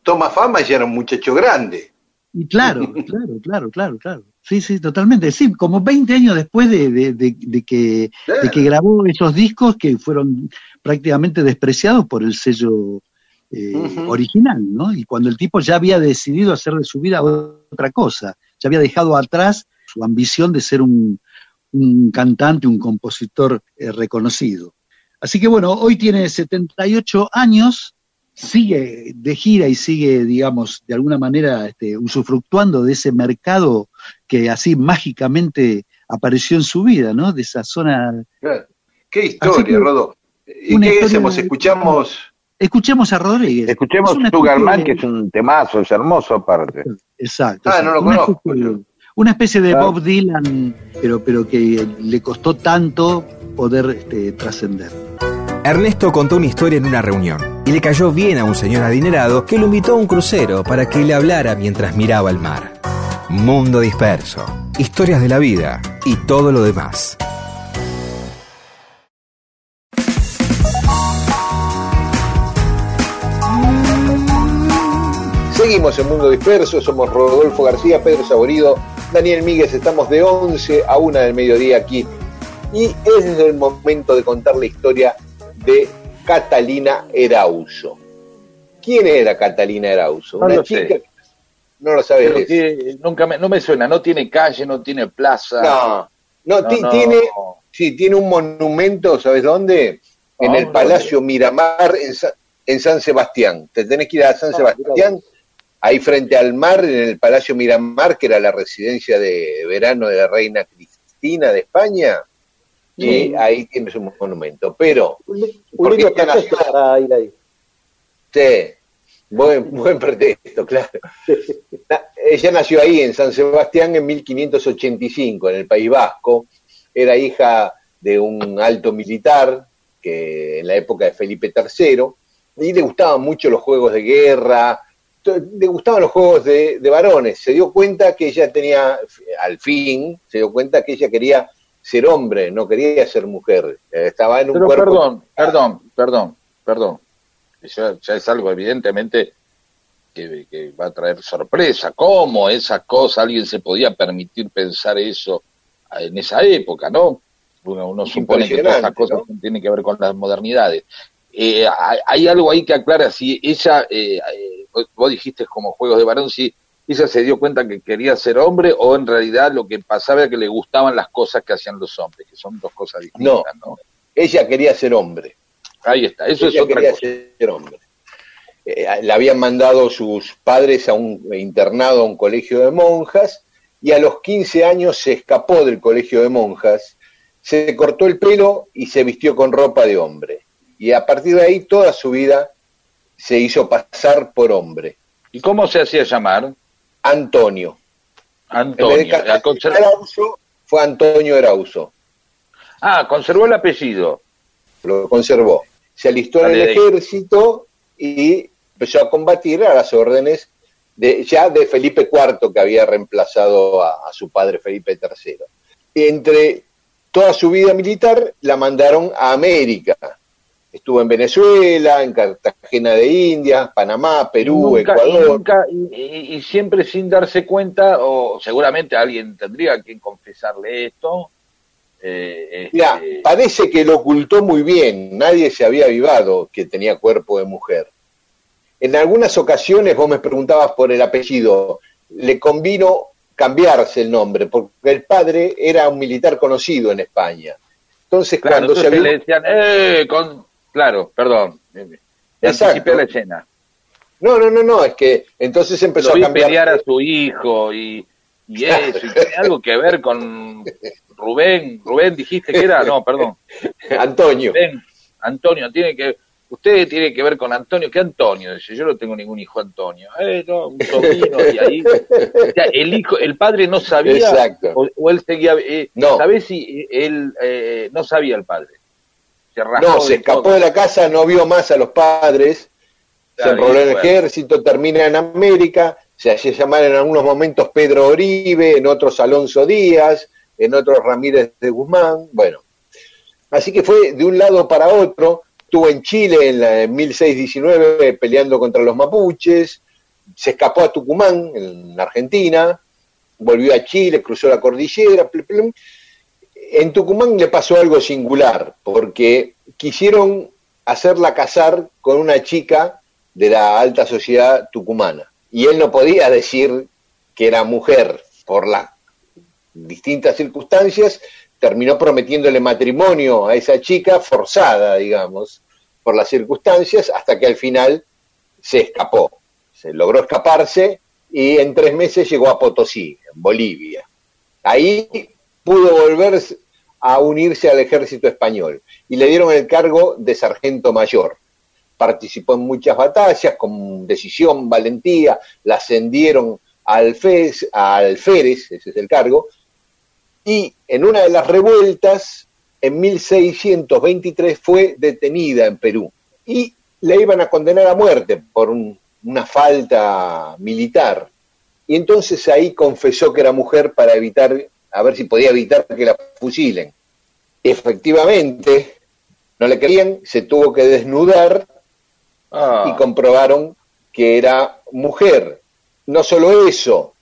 toma fama ya era un muchacho grande. Y claro, claro, claro, claro, claro. Sí, sí, totalmente. Sí, como 20 años después de, de, que, que grabó esos discos que fueron prácticamente despreciados por el sello eh, original, ¿no? Y cuando el tipo ya había decidido hacer de su vida otra cosa, ya había dejado atrás su ambición de ser un, un cantante, un compositor eh, reconocido. Así que bueno, hoy tiene 78 años sigue de gira y sigue, digamos, de alguna manera este, usufructuando de ese mercado que así mágicamente apareció en su vida, ¿no? De esa zona. Qué historia, Rodo. ¿Y qué hacemos? Escuchamos. Escuchemos a Rodríguez. Escuchemos Sugarman, que es un temazo, es hermoso aparte. Exacto. Ah, no lo conozco. Una especie de Bob Dylan, pero, pero que le costó tanto poder este, trascender. Ernesto contó una historia en una reunión y le cayó bien a un señor adinerado que lo invitó a un crucero para que le hablara mientras miraba el mar. Mundo disperso, historias de la vida y todo lo demás. Seguimos en Mundo Disperso, somos Rodolfo García, Pedro Saborido, Daniel Míguez, estamos de 11 a 1 del mediodía aquí. Y es el momento de contar la historia de Catalina Erauso. ¿Quién era Catalina Erauso? No Una lo chica sé. no lo sabes. Que nunca me, no me suena, no tiene calle, no tiene plaza. No, no, No, ti- no. tiene, sí, tiene un monumento, ¿sabes dónde? En el Palacio Miramar en, Sa- en San Sebastián. Te tenés que ir a San Ah, Sebastián, ahí frente al mar, en el Palacio Miramar, que era la residencia de verano de la reina Cristina de España. Y ahí tienes un monumento. Pero, Un, li- un Porque lindo ella pretexto nació- para ir ahí. sí, buen, buen pretexto, claro. Ella nació ahí en San Sebastián en 1585, en el País Vasco. Era hija de un alto militar que en la época de Felipe III y le gustaban mucho los juegos de guerra, le gustaban los juegos de, de varones. Se dio cuenta que ella tenía, al fin, se dio cuenta que ella quería ser hombre, no quería ser mujer. Eh, Estaba en un Pero cuerpo. perdón, perdón, perdón, perdón. Ya, ya es algo evidentemente que, que va a traer sorpresa. ¿Cómo esa cosa alguien se podía permitir pensar eso en esa época, no? Uno, uno supone que todas esas cosas tienen que ver con las modernidades. Eh, hay, hay algo ahí que aclara si ella, eh, eh, vos- vos dijiste como juegos de varón, si ella se dio cuenta que quería ser hombre o en realidad lo que pasaba era que le gustaban las cosas que hacían los hombres, que son dos cosas distintas, ¿no? Ella quería ser hombre. Ahí está, eso es otra quería cosa. ser hombre. Eh, le habían mandado sus padres a un internado, a un colegio de monjas, y a los 15 años se escapó del colegio de monjas, se cortó el pelo y se vistió con ropa de hombre. Y a partir de ahí toda su vida se hizo pasar por hombre. ¿Y cómo se hacía llamar? Antonio. En vez de Antonio. Erauso, fue Antonio Erauso. Ah, conservó el apellido. lo conservó. Se alistó en el ejército y empezó a combatir a las órdenes de, ya de Felipe IV, que había reemplazado a, a su padre Felipe III. Entre toda su vida militar la mandaron a América. Estuvo en Venezuela, en Cartagena de Indias, Panamá, Perú, nunca, y, Ecuador. nunca- y- y- siempre sin darse cuenta, o seguramente alguien tendría que confesarle esto. eh, este, parece que lo ocultó muy bien, nadie se había avivado que tenía cuerpo de mujer. En algunas ocasiones vos me preguntabas por el apellido, le convino cambiarse el nombre, porque el padre era un militar conocido en España. Entonces, claro, cuando se avivó- le decían, eh, con... claro, perdón. eh, me Exacto. la escena. No, no, no, no, es que entonces empezó Lo a vi cambiar. pelear a su hijo y, y eso, y tiene algo que ver con Rubén. Rubén, dijiste que era, no, perdón. Antonio. Ven, Antonio, tiene que, usted tiene que ver con Antonio, ¿qué Antonio? Dice, yo no tengo ningún hijo Antonio. Eh, no, un sobrino, y ahí, o sea, el hijo, el padre no sabía, Exacto. o, o él seguía, eh, No. ¿sabés si él eh, no sabía el padre? Se rajó No, se escapó todo. de la casa, no vio más a los padres, se enroló en el bueno. ejército, termina en América, se hacía llamar en algunos momentos Pedro Oribe, en otros Alonso Díaz, en otros Ramírez de Guzmán, bueno. Así que fue de un lado para otro, estuvo en Chile en, la, en 1619 peleando contra los mapuches, se escapó a Tucumán, en Argentina, volvió a Chile, cruzó la cordillera. En Tucumán le pasó algo singular, porque quisieron hacerla casar con una chica de la alta sociedad tucumana. Y él no podía decir que era mujer por las distintas circunstancias, terminó prometiéndole matrimonio a esa chica, forzada, digamos, por las circunstancias, hasta que al final se escapó. Se logró escaparse y en tres meses llegó a Potosí, en Bolivia. Ahí pudo volver a unirse al ejército español y le dieron el cargo de sargento mayor. Participó en muchas batallas con decisión, valentía, la ascendieron a alférez, a alférez, ese es el cargo, y en una de las revueltas, en 1623, fue detenida en Perú y le iban a condenar a muerte por un- una falta militar. Y entonces ahí confesó que era mujer para evitar, a ver si podía evitar que la fusilen. Efectivamente, no le querían, se tuvo que desnudar Ah, y comprobaron que era mujer. No solo eso,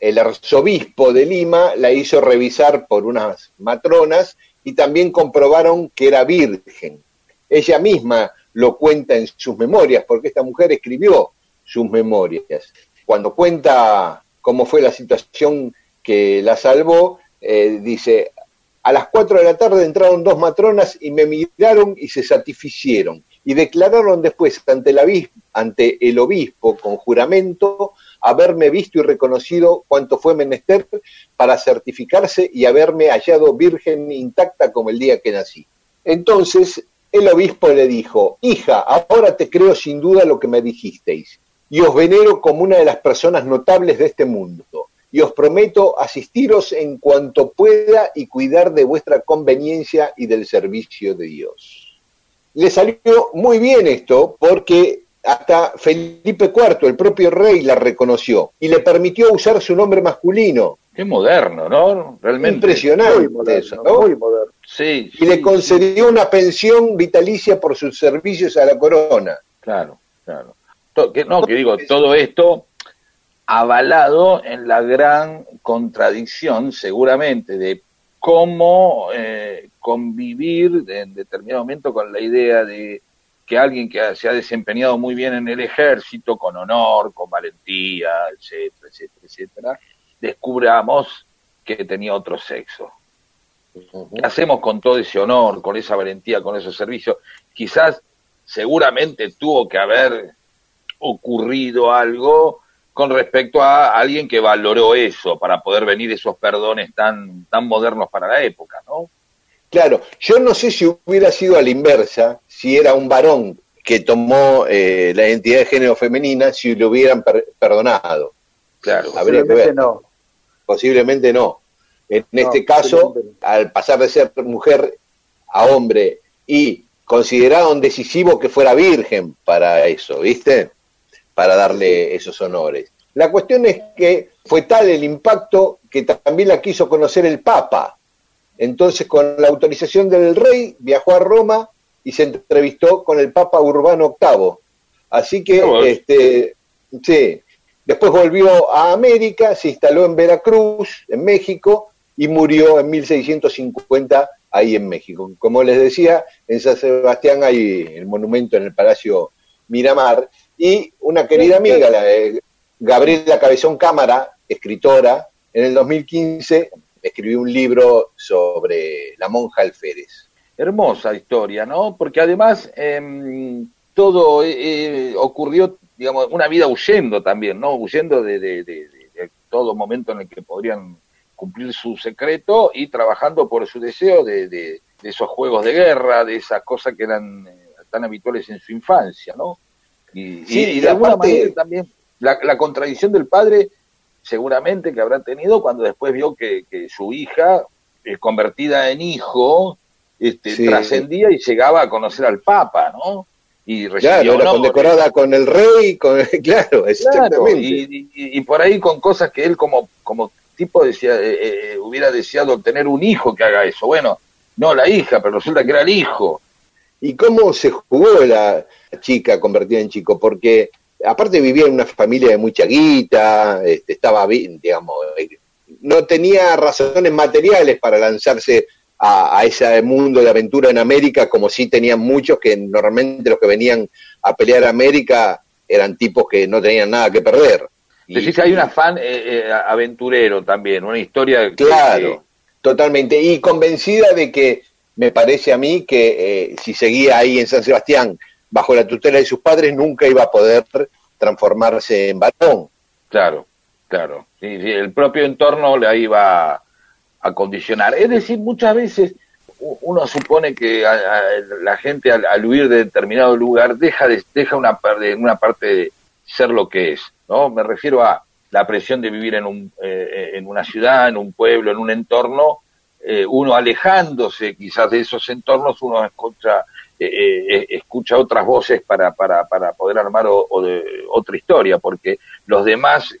el arzobispo de Lima la hizo revisar por unas matronas y también comprobaron que era virgen. Ella misma lo cuenta en sus memorias, porque esta mujer escribió sus memorias. Cuando cuenta cómo fue la situación que la salvó, eh, dice, a las cuatro de la tarde entraron dos matronas y me miraron y se satisficieron y declararon después ante, ante el obispo con juramento haberme visto y reconocido cuanto fue menester para certificarse y haberme hallado virgen intacta como el día que nací. Entonces el obispo le dijo, hija, ahora te creo sin duda lo que me dijisteis, y os venero como una de las personas notables de este mundo, y os prometo asistiros en cuanto pueda y cuidar de vuestra conveniencia y del servicio de Dios. Le salió muy bien esto porque hasta Felipe IV, el propio rey, la reconoció y le permitió usar su nombre masculino. Qué moderno, ¿no? Realmente. Impresionante eso, ¿no? Muy moderno. Sí, y le concedió una pensión vitalicia por sus servicios a la corona. Claro, claro. no, que digo, todo esto avalado en la gran contradicción, seguramente, de cómo eh, convivir en determinado momento con la idea de que alguien que se ha desempeñado muy bien en el ejército, con honor, con valentía, etcétera, etcétera, etcétera, descubramos que tenía otro sexo. ¿Qué hacemos con todo ese honor, con esa valentía, con esos servicios? Quizás, seguramente tuvo que haber ocurrido algo con respecto a alguien que valoró eso para poder venir esos perdones tan, tan modernos para la época, ¿no? Claro, yo no sé si hubiera sido a la inversa, si era un varón que tomó eh, la identidad de género femenina, si lo hubieran perdonado. Claro, habría que ver. No. Posiblemente no. En este caso, al pasar de ser mujer a hombre y consideraron decisivo que fuera virgen para eso, ¿viste? Para darle esos honores. La cuestión es que fue tal el impacto que también la quiso conocer el Papa. Entonces, con la autorización del rey, viajó a Roma y se entrevistó con el Papa Urbano VIII. Así que, este, sí, después volvió a América, se instaló en Veracruz, en México, y murió en 1650 ahí en México. Como les decía, en San Sebastián hay el monumento en el Palacio Miramar y una querida amiga, la Gabriela Cabezón Cámara, escritora, en el 2015 escribió un libro sobre la monja alférez. Hermosa historia, ¿no? Porque además em, todo eh, eh, ocurrió, digamos, una vida huyendo también, ¿no? Huyendo de, de todo momento en el que podrían cumplir su secreto y trabajando por su deseo de, esos juegos de guerra, de esas cosas que eran eh, tan habituales en su infancia, ¿no? Y, y, de alguna manera también la, contradicción del padre seguramente que habrá tenido cuando después vio que, su hija, eh, convertida en hijo, este, trascendía y llegaba a conocer al Papa, ¿no? Y recibió claro, condecorada con el rey, con, claro, exactamente. y, y, por ahí con cosas que él como, como tipo decía, eh, eh, hubiera deseado tener un hijo que haga eso. Bueno, no la hija, pero resulta que era el hijo. ¿Y cómo se jugó la chica convertida en chico? Porque aparte vivía en una familia de mucha guita, este, estaba bien, digamos, eh, no tenía razones materiales para lanzarse a, a, ese mundo de aventura en América, como sí tenían muchos que normalmente los que venían a pelear a América eran tipos que no tenían nada que perder. Decís que hay un afán eh, eh, aventurero también, una historia. Claro, totalmente. Y convencida de que me parece a mí que eh, si seguía ahí en San Sebastián bajo la tutela de sus padres, nunca iba a poder transformarse en varón. Claro, claro. el propio entorno le iba a, condicionar. Es decir, muchas veces uno supone que la gente al, huir de determinado lugar deja, de, deja una, una parte de ser lo que es ¿no? Me refiero a la presión de vivir en, un, eh, en una ciudad, en un pueblo, en un entorno, eh, uno alejándose quizás de esos entornos, uno escucha, eh, escucha otras voces para, para, para poder armar otra historia, porque los demás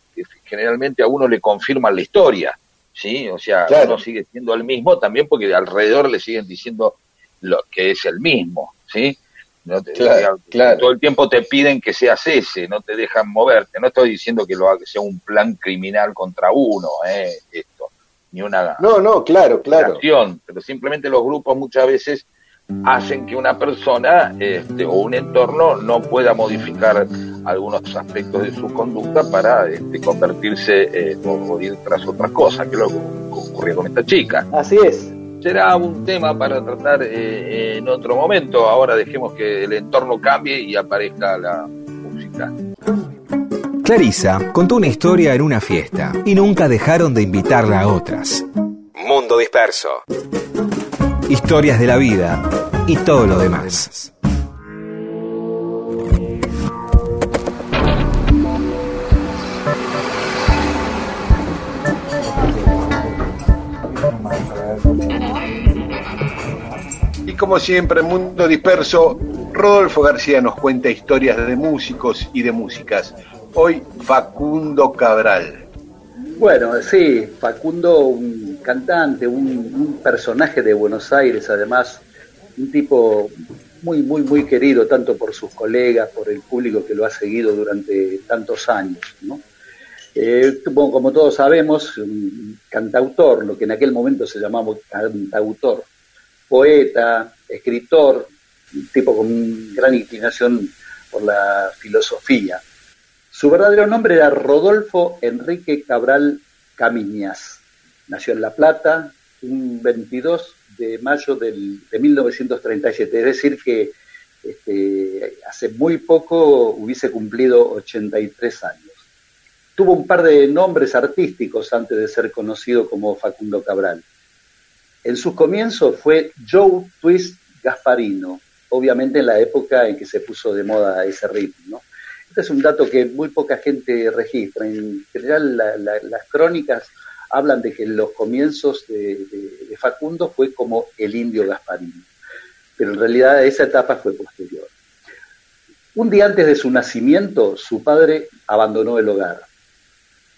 generalmente a uno le confirman la historia, ¿sí? O sea, uno sigue siendo el mismo también porque alrededor le siguen diciendo lo que es el mismo, ¿sí? No Todo el tiempo te piden que seas ese, no te dejan moverte. No estoy diciendo que lo sea un plan criminal contra uno, eh, esto, ni una. No, no, claro, claro. pero simplemente los grupos muchas veces hacen que una persona este, o un entorno no pueda modificar algunos aspectos de su conducta para este, convertirse eh, o, ir tras otras cosas, que es lo que ocurrió con esta chica. Así es. Será un tema para tratar eh, en otro momento. Ahora dejemos que el entorno cambie y aparezca la música. Clarisa contó una historia en una fiesta y nunca dejaron de invitarla a otras. Mundo Disperso historias de la vida y todo lo demás. Y como siempre, Mundo Disperso, Rodolfo García nos cuenta historias de músicos y de músicas. Hoy Facundo Cabral. Bueno, sí, Facundo, un cantante, un, personaje de Buenos Aires, además, un tipo muy, muy, muy querido, tanto por sus colegas, por el público que lo ha seguido durante tantos años. Eh, como, todos sabemos, un cantautor, lo que en aquel momento se llamaba cantautor, poeta, escritor, un tipo con gran inclinación por la filosofía. Su verdadero nombre era Rodolfo Enrique Cabral Camiñas. Nació en La Plata un 22 de mayo del, de 1937, es decir que este, hace muy poco hubiese cumplido 83 años. Tuvo un par de nombres artísticos antes de ser conocido como Facundo Cabral. En sus comienzos fue Joe Twist Gasparino, obviamente en la época en que se puso de moda ese ritmo. ¿no? Este es un dato que muy poca gente registra. En general, las crónicas hablan de que en los comienzos de, Facundo fue como el indio Gasparino, pero en realidad esa etapa fue posterior. Un día antes de su nacimiento, su padre abandonó el hogar.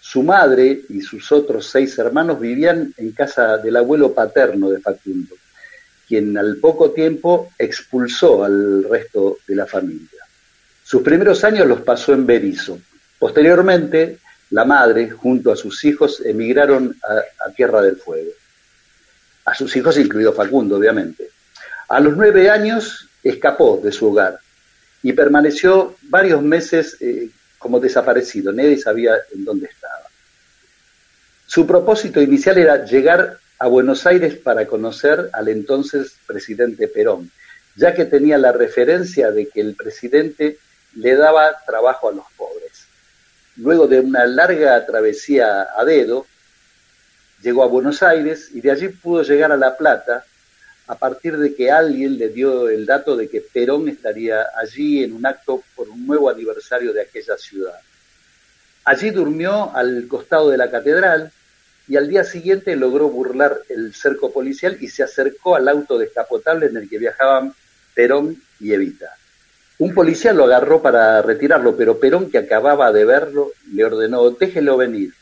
Su madre y sus otros seis hermanos vivían en casa del abuelo paterno de Facundo, quien al poco tiempo expulsó al resto de la familia. Sus primeros años los pasó en Berizo. Posteriormente, la madre, junto a sus hijos, emigraron a, Tierra del Fuego. A sus hijos, incluido Facundo, obviamente. A los nueve años escapó de su hogar y permaneció varios meses eh, como desaparecido. Nadie sabía en dónde estaba. Su propósito inicial era llegar a Buenos Aires para conocer al entonces presidente Perón, ya que tenía la referencia de que el presidente le daba trabajo a los pobres. Luego de una larga travesía a dedo, llegó a Buenos Aires y de allí pudo llegar a La Plata a partir de que alguien le dio el dato de que Perón estaría allí en un acto por un nuevo aniversario de aquella ciudad. Allí durmió al costado de la catedral y al día siguiente logró burlar el cerco policial y se acercó al auto descapotable en el que viajaban Perón y Evita. Un policía lo agarró para retirarlo, pero Perón, que acababa de verlo, le ordenó, déjelo venir.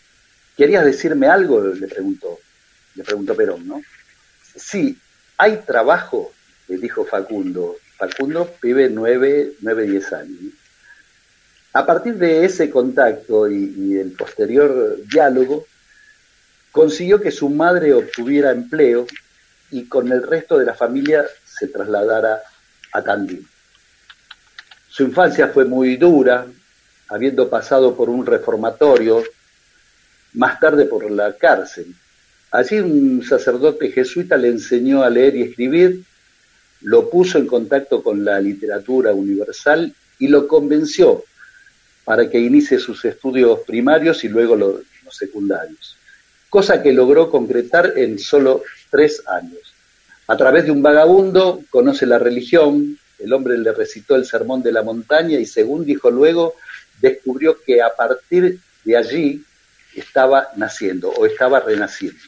¿Querías decirme algo? Le preguntó. Le preguntó Perón, ¿no? Sí, hay trabajo, le dijo Facundo. Facundo vive nueve, nueve, diez años. A partir de ese contacto y, y el posterior diálogo, consiguió que su madre obtuviera empleo y con el resto de la familia se trasladara a Tandil. Su infancia fue muy dura, habiendo pasado por un reformatorio, más tarde por la cárcel. Allí un sacerdote jesuita le enseñó a leer y escribir, lo puso en contacto con la literatura universal y lo convenció para que inicie sus estudios primarios y luego los, los secundarios, cosa que logró concretar en solo tres años. A través de un vagabundo conoce la religión, el hombre le recitó el sermón de la montaña y según dijo luego, descubrió que a partir de allí estaba naciendo o estaba renaciendo.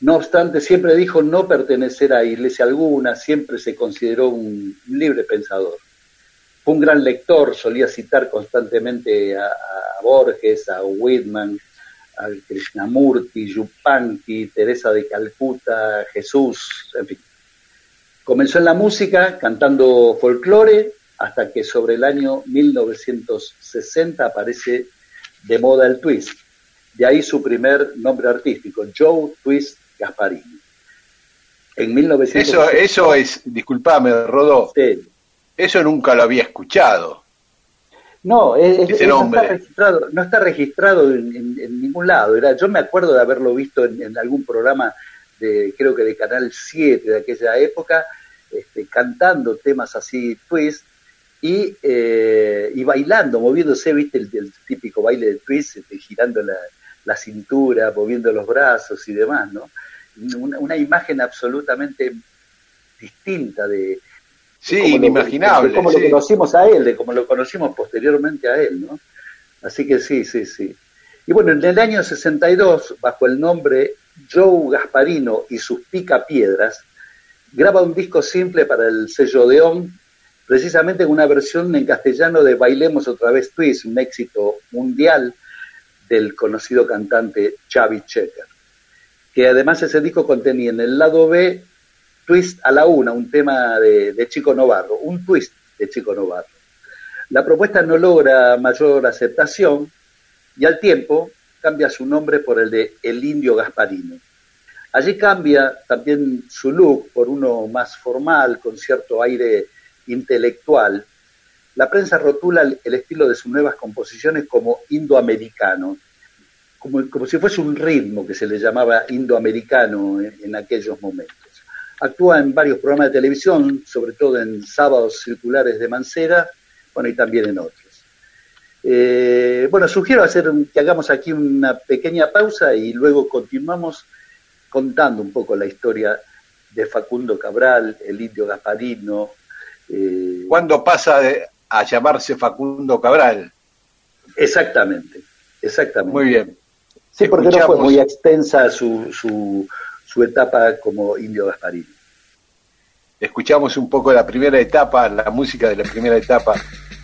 No obstante, siempre dijo no pertenecer a iglesia alguna, siempre se consideró un libre pensador. Fue un gran lector, solía citar constantemente a, Borges, a Whitman, a Krishnamurti, Yupanqui, Teresa de Calcuta, Jesús, en fin. Comenzó en la música cantando folclore hasta que sobre el año 1960 aparece de moda el twist. De ahí su primer nombre artístico, Joe Twist Gasparini. En 1960, eso, eso es, disculpame, Rodó, eso nunca lo había escuchado. No, no, está registrado, no está registrado en, ningún lado. Era, yo me acuerdo de haberlo visto en, algún programa de, creo que de Canal 7 de aquella época, este, cantando temas así, twist, y, eh, y bailando, moviéndose, viste, el, típico baile de twist, este, girando la, cintura, moviendo los brazos y demás, ¿no? Una, imagen absolutamente distinta de... Sí, inimaginable. De cómo lo conocimos a él, de cómo lo conocimos posteriormente a él, ¿no? Así que sí, sí, sí. Y bueno, en el año 62, bajo el nombre Joe Gasparino y sus Pica Piedras, graba un disco simple para el sello Deón precisamente en una versión en castellano de Bailemos otra vez Twist, un éxito mundial del conocido cantante Xavi Checker, que además ese disco contenía en el lado B Twist a la una, un tema de, Chico Novarro, un twist de Chico Novarro. La propuesta no logra mayor aceptación y al tiempo cambia su nombre por el de El Indio Gasparino. Allí cambia también su look por uno más formal, con cierto aire intelectual, la prensa rotula el, estilo de sus nuevas composiciones como indoamericano, como, como, si fuese un ritmo que se le llamaba indoamericano en, aquellos momentos. Actúa en varios programas de televisión, sobre todo en sábados circulares de Mancera, bueno, y también en otros. Eh, bueno, sugiero hacer que hagamos aquí una pequeña pausa y luego continuamos contando un poco la historia de Facundo Cabral, el indio Gasparino, eh, ¿Cuándo pasa a llamarse Facundo Cabral? Exactamente, exactamente. Muy bien. Sí, porque no fue muy extensa su, su, etapa como indio Gasparín. Escuchamos un poco la primera etapa, la música de la primera etapa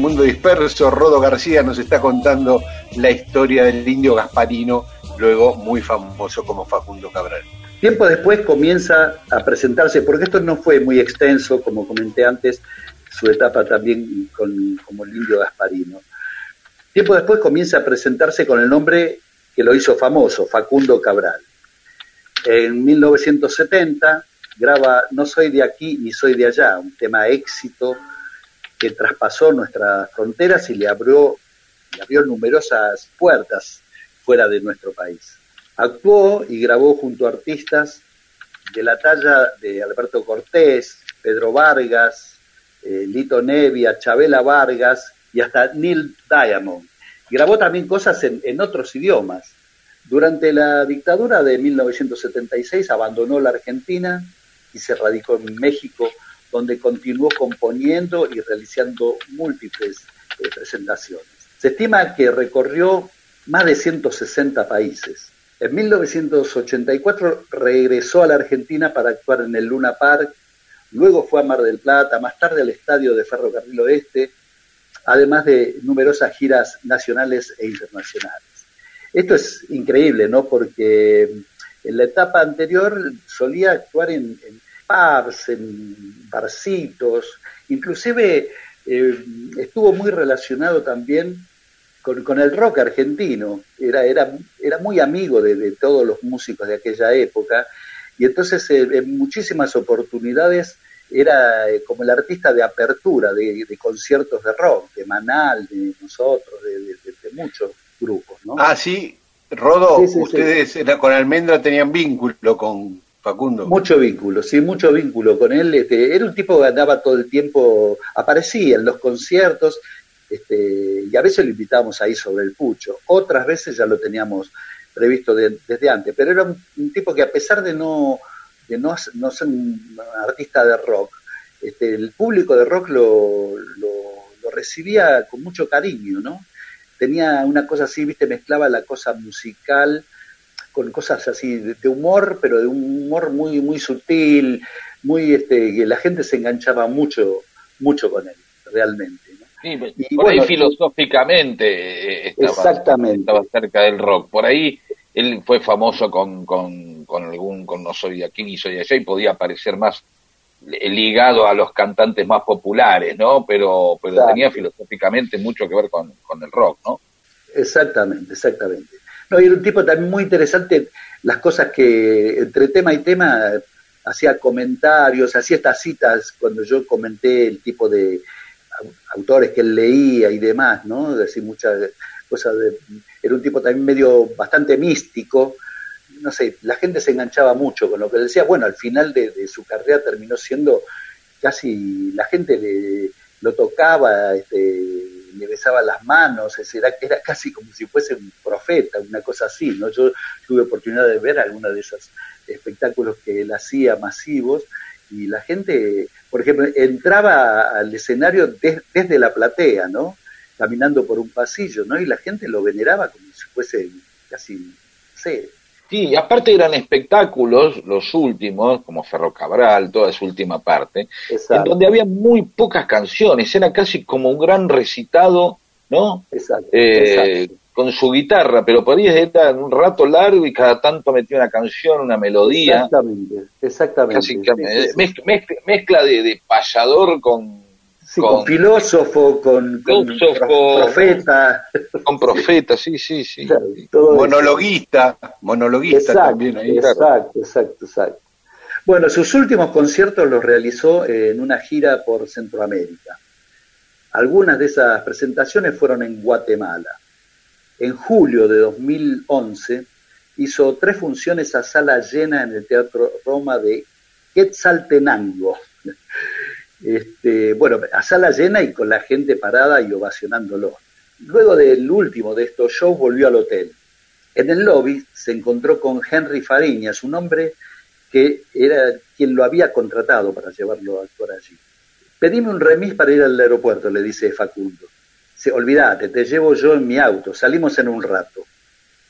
Mundo Disperso. Rodo García nos está contando la historia del indio Gasparino, luego muy famoso como Facundo Cabral. Tiempo después comienza a presentarse, porque esto no fue muy extenso, como comenté antes, su etapa también con, como el indio Gasparino. Tiempo después comienza a presentarse con el nombre que lo hizo famoso, Facundo Cabral. En 1970 graba No soy de aquí ni soy de allá, un tema éxito que traspasó nuestras fronteras y le abrió, le abrió numerosas puertas fuera de nuestro país. Actuó y grabó junto a artistas de la talla de Alberto Cortés, Pedro Vargas, eh, Lito Nevia, Chabela Vargas y hasta Neil Diamond. Grabó también cosas en, en otros idiomas. Durante la dictadura de 1976 abandonó la Argentina y se radicó en México donde continuó componiendo y realizando múltiples eh, presentaciones. Se estima que recorrió más de 160 países. En 1984 regresó a la Argentina para actuar en el Luna Park, luego fue a Mar del Plata, más tarde al Estadio de Ferrocarril Oeste, además de numerosas giras nacionales e internacionales. Esto es increíble, ¿no? Porque en la etapa anterior solía actuar en, en pubs, en barcitos, inclusive eh, estuvo muy relacionado también con, con, el rock argentino. Era, era, era muy amigo de, de todos los músicos de aquella época y entonces eh, en muchísimas oportunidades era eh, como el artista de apertura de, de, conciertos de rock, de Manal, de nosotros, de, de muchos grupos. ¿no? Ah, sí, Rodo, sí, sí, ustedes sí. con Almendra tenían vínculo con Facundo. Mucho vínculo, sí, mucho vínculo con él. Este, era un tipo que andaba todo el tiempo, aparecía en los conciertos, este, y a veces lo invitábamos ahí sobre el pucho. Otras veces ya lo teníamos previsto de, desde antes, pero era un, tipo que a pesar de no, de no, no ser un artista de rock, este, el público de rock lo, lo, lo recibía con mucho cariño, ¿no? tenía una cosa así, viste, mezclaba la cosa musical con cosas así de, de, humor, pero de un humor muy, muy sutil, muy, este, que la gente se enganchaba mucho, mucho con él, realmente. ¿no? Sí, y, por bueno, ahí filosóficamente estaba, exactamente. estaba cerca del rock. Por ahí él fue famoso con, con, con algún, con No Soy de aquí ni Soy de allá y podía parecer más ligado a los cantantes más populares, ¿no? Pero, pero tenía filosóficamente mucho que ver con, con, el rock, ¿no? Exactamente, exactamente. No, era un tipo también muy interesante, las cosas que entre tema y tema hacía comentarios, hacía estas citas cuando yo comenté el tipo de autores que él leía y demás, ¿no? Decir muchas cosas de, era un tipo también medio bastante místico, no sé, la gente se enganchaba mucho con lo que decía. Bueno, al final de, de su carrera terminó siendo casi, la gente le, lo tocaba, este, le besaba las manos, era, era casi como si fuese un profeta, una cosa así, ¿no? Yo tuve oportunidad de ver algunos de esos espectáculos que él hacía masivos y la gente, por ejemplo, entraba al escenario des, desde la platea, ¿no? Caminando por un pasillo, ¿no? Y la gente lo veneraba como si fuese casi, no sé, Sí, aparte eran espectáculos, los últimos, como Ferro Cabral, toda su última parte, Exacto. en donde había muy pocas canciones, era casi como un gran recitado, ¿no? Exacto. Eh, Exacto. Con su guitarra, pero podía estar un rato largo y cada tanto metía una canción, una melodía. Exactamente, exactamente. Casi, sí, sí. Mezcla, mezcla de, de payador con, Sí, con, con, filósofo, con, profeta. Con profeta, sí, sí, sí. Claro, monologuista, eso. monologuista exacto, también ahí. Exacto, exacto, exacto. Bueno, sus últimos conciertos los realizó en una gira por Centroamérica. Algunas de esas presentaciones fueron en Guatemala. En julio de 2011 hizo tres funciones a sala llena en el Teatro Roma de Quetzaltenango este, bueno, a sala llena y con la gente parada y ovacionándolo. Luego del último de estos shows volvió al hotel. En el lobby se encontró con Henry Fariñas, un hombre que era quien lo había contratado para llevarlo a actuar allí. Pedime un remis para ir al aeropuerto, le dice Facundo. Se, olvídate, te llevo yo en mi auto, salimos en un rato.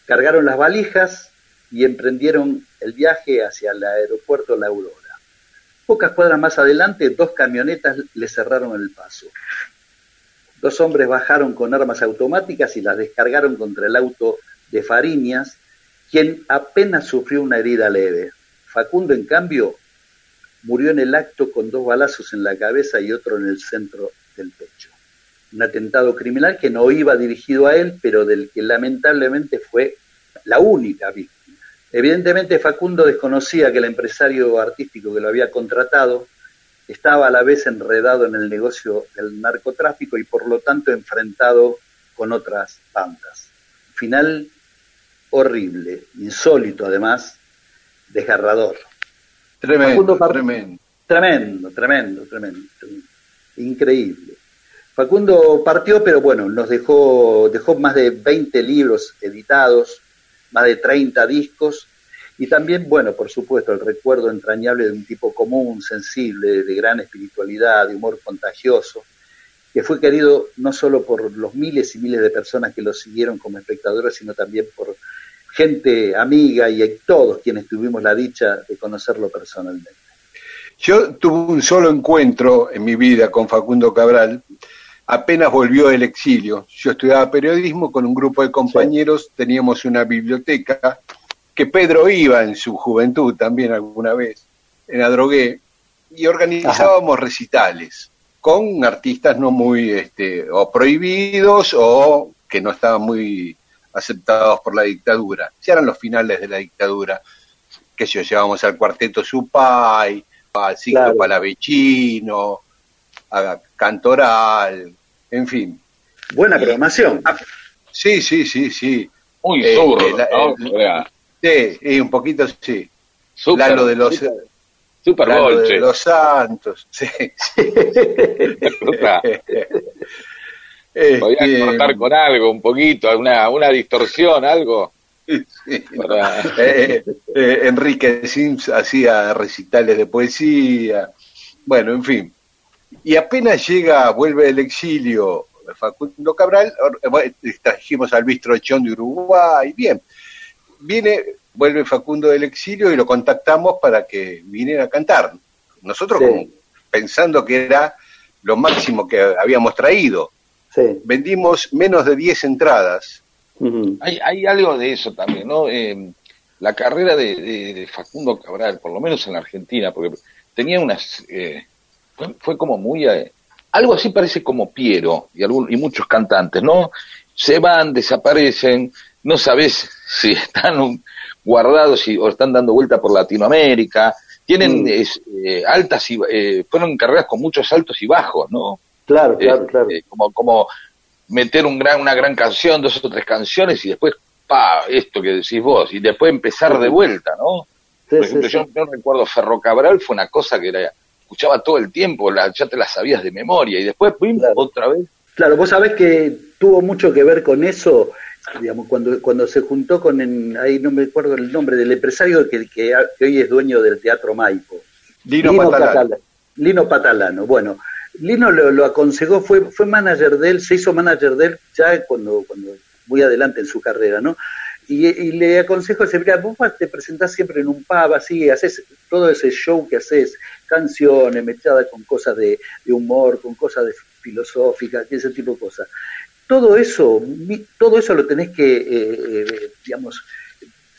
Cargaron las valijas y emprendieron el viaje hacia el aeropuerto La. Pocas cuadras más adelante, dos camionetas le cerraron el paso. Dos hombres bajaron con armas automáticas y las descargaron contra el auto de Fariñas, quien apenas sufrió una herida leve. Facundo, en cambio, murió en el acto con dos balazos en la cabeza y otro en el centro del pecho. Un atentado criminal que no iba dirigido a él, pero del que lamentablemente fue la única víctima. Evidentemente Facundo desconocía que el empresario artístico que lo había contratado estaba a la vez enredado en el negocio del narcotráfico y por lo tanto enfrentado con otras bandas. Final horrible, insólito además, desgarrador. Tremendo, tremendo. Tremendo, tremendo, tremendo, tremendo. Increíble. Facundo partió, pero bueno, nos dejó, dejó más de 20 libros editados, más de 30 discos, y también, bueno, por supuesto, el recuerdo entrañable de un tipo común, sensible, de gran espiritualidad, de humor contagioso, que fue querido no solo por los miles y miles de personas que lo siguieron como espectadores, sino también por gente amiga y todos quienes tuvimos la dicha de conocerlo personalmente. Yo tuve un solo encuentro en mi vida con Facundo Cabral, apenas volvió del exilio. Yo estudiaba periodismo con un grupo de compañeros, sí. teníamos una biblioteca que Pedro iba en su juventud también alguna vez, en Adrogué, y organizábamos Ajá. recitales. con artistas no muy este, o prohibidos o que no estaban muy aceptados por la dictadura. Si eran los finales de la dictadura, que si llevamos al cuarteto Supay, al ciclo Claro. palavecino, a Cantoral, en fin. Buena programación. Sí, sí, sí, sí. Muy Eh, zurdo, eh, la- ¿no? eh, Sí, y un poquito sí. super, Lalo de los, super, super Lalo de Dolce. los Santos, sí. Podían eh, cortar con algo, un poquito, una, una distorsión, algo. sí, Eh, eh, Enrique Sims hacía recitales de poesía, bueno, en fin. Y apenas llega, vuelve del exilio Facundo Cabral, eh, bueno, trajimos al Luis Trochón de Uruguay, bien. Viene, vuelve Facundo del exilio y lo contactamos para que viniera a cantar. Nosotros Sí. como pensando que era lo máximo que habíamos traído. Sí. Vendimos menos de 10 entradas. Hay, hay algo de eso también, ¿no? Eh, la carrera de, de- de Facundo Cabral, por lo menos en la Argentina, porque tenía unas... eh, fue, fue como muy... eh, algo así parece como Piero y, algún, y muchos cantantes, ¿no? Se van, desaparecen, no sabes si están un- guardados y, o están dando vuelta por Latinoamérica, tienen Mm. es, eh, altas y... eh, fueron carreras con muchos altos y bajos, ¿no? Claro, claro, Eh, claro. eh, como, como meter un gran, una gran canción, dos o tres canciones y después, pa, esto que decís vos, y después empezar de vuelta, ¿no? Sí, Por sí, ejemplo, sí. yo, yo recuerdo Ferro Cabral fue una cosa que era, escuchaba todo el tiempo, la, ya te la sabías de memoria, y después, pim, Claro. otra vez. Claro, vos sabés que tuvo mucho que ver con eso, digamos, cuando, cuando se juntó con, en- ahí no me acuerdo el nombre, del empresario que, que, que hoy es dueño del Teatro Maipo. Lino, Patalán. Catala- Lino Patalano. Bueno, Lino lo, lo aconsejó, fue, fue manager de él, se hizo manager de él ya cuando, cuando muy adelante en su carrera, ¿no? Y, y le aconsejó, dice, mira, vos te presentás siempre en un pub, así, haces todo ese show que haces, canciones mezcladas con cosas de, humor, con cosas de filosóficas, ese tipo de cosas. Todo eso, todo eso lo tenés que, eh, eh, digamos,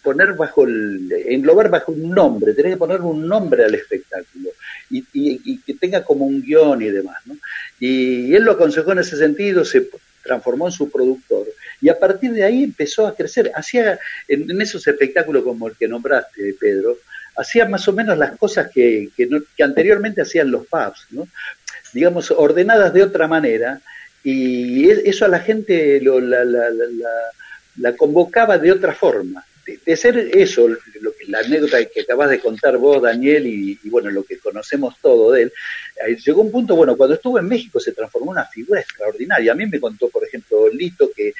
poner bajo el, englobar bajo un nombre, tenés que poner un nombre al espectáculo y, y- y que tenga como un guion y demás, ¿no? Y él lo aconsejó en ese sentido, se transformó en su productor y a partir de ahí empezó a crecer, hacía en, esos espectáculos como el que nombraste, Pedro, hacía más o menos las cosas que, que, no- que anteriormente hacían los pubs, ¿no? digamos, ordenadas de otra manera, y eso a la gente lo- la, la- la- la- convocaba de otra forma. De, ser eso, lo que, la anécdota que acabas de contar vos, Daniel, y, y bueno, lo que conocemos todo de él, llegó un punto, bueno, cuando estuvo en México se transformó en una figura extraordinaria. A mí me contó, por ejemplo, Lito, que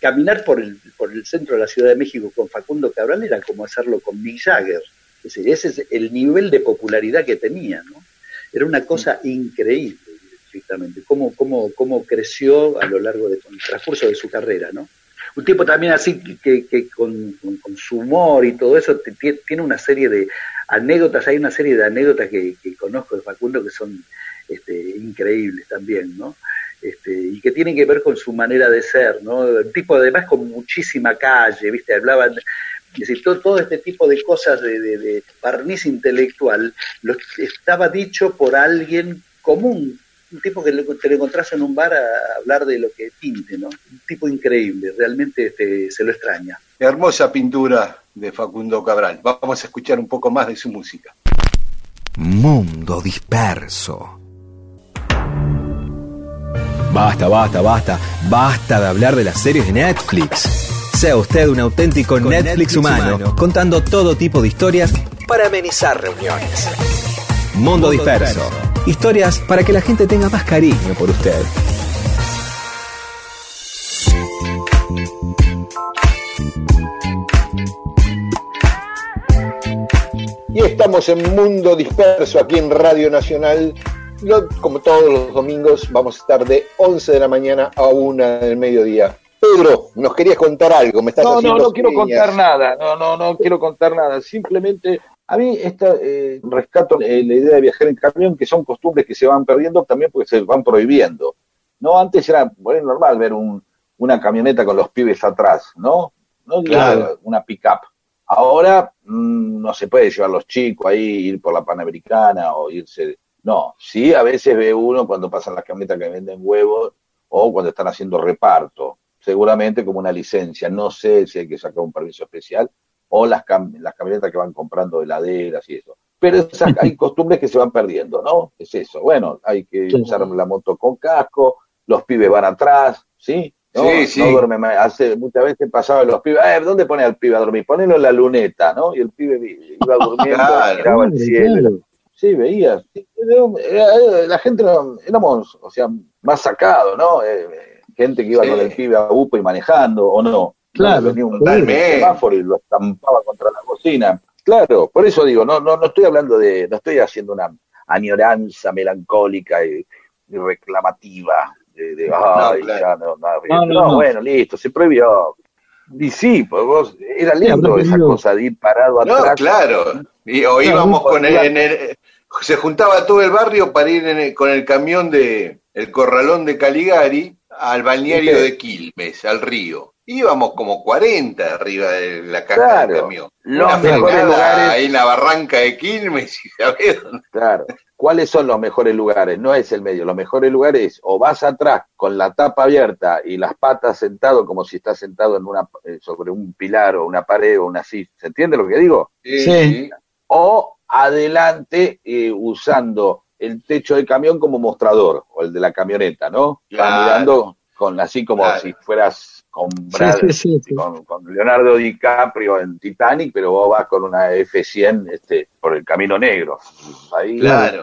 caminar por el, por el centro de la Ciudad de México con Facundo Cabral era como hacerlo con Mick Jagger. Es decir, ese es el nivel de popularidad que tenía, ¿no? Era una cosa increíble, estrictamente, cómo, cómo, cómo creció a lo largo del transcurso de su carrera, ¿no? Un tipo también así que, que con, con- su humor y todo eso tiene una serie de anécdotas, hay una serie de anécdotas que, que conozco de Facundo que son este, increíbles también, ¿no? Este, y que tienen que ver con su manera de ser, ¿no? Un tipo además con muchísima calle, ¿viste? Hablaban, es decir, todo, todo este tipo de cosas de, de, de barniz intelectual lo, estaba dicho por alguien común, un tipo que te lo encontrás en un bar a hablar de lo que pinte, ¿no? Un tipo increíble, realmente este, se lo extraña. Hermosa pintura de Facundo Cabral. Vamos a escuchar un poco más de su música. Mundo disperso. Basta, basta, basta. Basta de hablar de las series de Netflix. Sea usted un auténtico Netflix, humano, contando todo tipo de historias para amenizar reuniones. Mundo disperso. Historias para que la gente tenga más cariño por usted. Y estamos en Mundo Disperso aquí en Radio Nacional. Lo- como todos los domingos, vamos a estar de 11 de la mañana a 1 del mediodía. Pedro, nos querías contar algo. Me estás No, no, haciendo no quiero señas. contar nada, no, no, no quiero contar nada. Simplemente, a mí esta, eh, rescato eh, la idea de viajar en camión, que son costumbres que se van perdiendo también porque se van prohibiendo. No, antes era bueno, normal ver un, una camioneta con los pibes atrás, ¿no? No Claro. una pick-up. Ahora mm, no se puede llevar los chicos ahí, ir por la Panamericana o irse No, sí, a veces ve uno cuando pasan las camionetas que venden huevos o cuando están haciendo reparto, seguramente como una licencia. No sé si hay que sacar un permiso especial o las, las camionetas que van comprando heladeras y eso. Pero hay costumbres que se van perdiendo, ¿no? Es eso. Bueno, hay que usar la moto con casco, los pibes van atrás, ¿sí? ¿no? Sí, sí. No duerme Hace, muchas veces pasaba los pibes, eh, ¿dónde pone al pibe a dormir? Ponelo en la luneta, ¿no? Y el pibe iba durmiendo, miraba el cielo. Sí, veías. La gente éramos, o sea, más sacado, ¿no? Eh, gente que iba con el pibe a UPA y manejando, o no. Claro. Venía un semáforo y lo estampaba contra la cocina. Claro, por eso digo, no, no, no estoy hablando de, no estoy haciendo una añoranza melancólica y, reclamativa de, de ay, ya no, no, no, bueno, listo, se prohibió. Y sí, pues vos, era lindo esa cosa de ir parado atrás. No, claro. Y, o íbamos con el, en el, se juntaba todo el barrio para ir con el camión de el corralón de Caligari al balneario de Quilmes, al río. Íbamos como 40 arriba de la caja del camión. Los mejores lugares. Ahí en la barranca de Quilmes y Claro. ¿Cuáles son los mejores lugares? No es el medio. Los mejores lugares o vas atrás con la tapa abierta y las patas sentado como si estás sentado en una eh, sobre un pilar o una pared o una silla. ¿Se entiende lo que digo? Sí. O adelante eh, usando el techo del camión como mostrador, o el de la camioneta, ¿no? mirando con así como si fueras con, con, Leonardo DiCaprio en Titanic, pero vos vas con una F100 este, por el camino negro. Ahí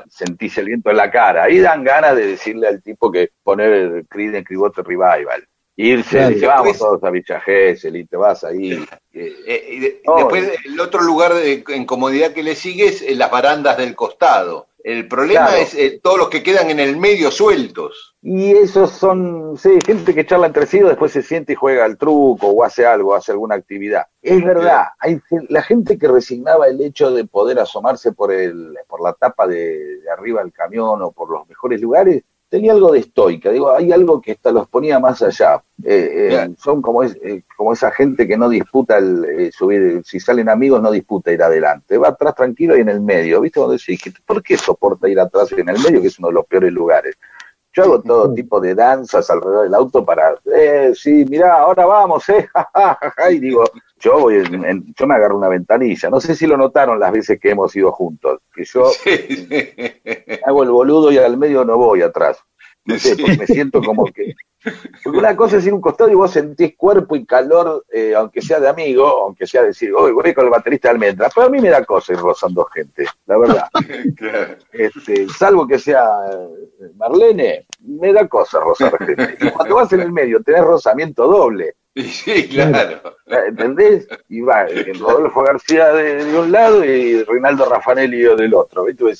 sentís el viento en la cara. Ahí dan ganas de decirle al tipo que poner el Creed en Cribote Revival irse, dice, vamos todos a Villa y te vas ahí. Eh, y después el otro lugar de incomodidad que le sigue es las barandas del costado. El problema es eh, todos los que quedan en el medio sueltos. Y esos son, sí, gente que charla entre sí, después se siente y juega al truco o hace algo, hace alguna actividad. Es verdad, hay la gente que resignaba el hecho de poder asomarse por el, por la tapa de arriba del camión o por los mejores lugares, tenía algo de estoica, digo, hay algo que hasta los ponía más allá. Eh, eh, son como, es, eh, como esa gente que no disputa el subir, si salen amigos no disputa ir adelante, va atrás tranquilo y en el medio, ¿viste? Cuando decís, ¿por qué soporta ir atrás y en el medio, que es uno de los peores lugares? Yo hago todo tipo de danzas alrededor del auto para, eh, sí, mirá, ahora vamos, eh, y digo, yo voy, yo me agarro una ventanilla, no sé si lo notaron las veces que hemos ido juntos, que yo hago el boludo y al medio no voy atrás, no sé, porque me siento como que porque una cosa es ir un costado y vos sentís cuerpo y calor, eh, aunque sea de amigo, aunque sea decir, hoy voy con el baterista de almendra, pero a mí me da cosa ir rozando gente, la verdad. este, salvo que sea eh, Marlene, me da cosa rozar gente. Y cuando vas en el medio tenés rozamiento doble. Sí, claro. ¿Entendés? Y va Rodolfo García de, un lado y Reinaldo Raffanelli del otro. ¿viste?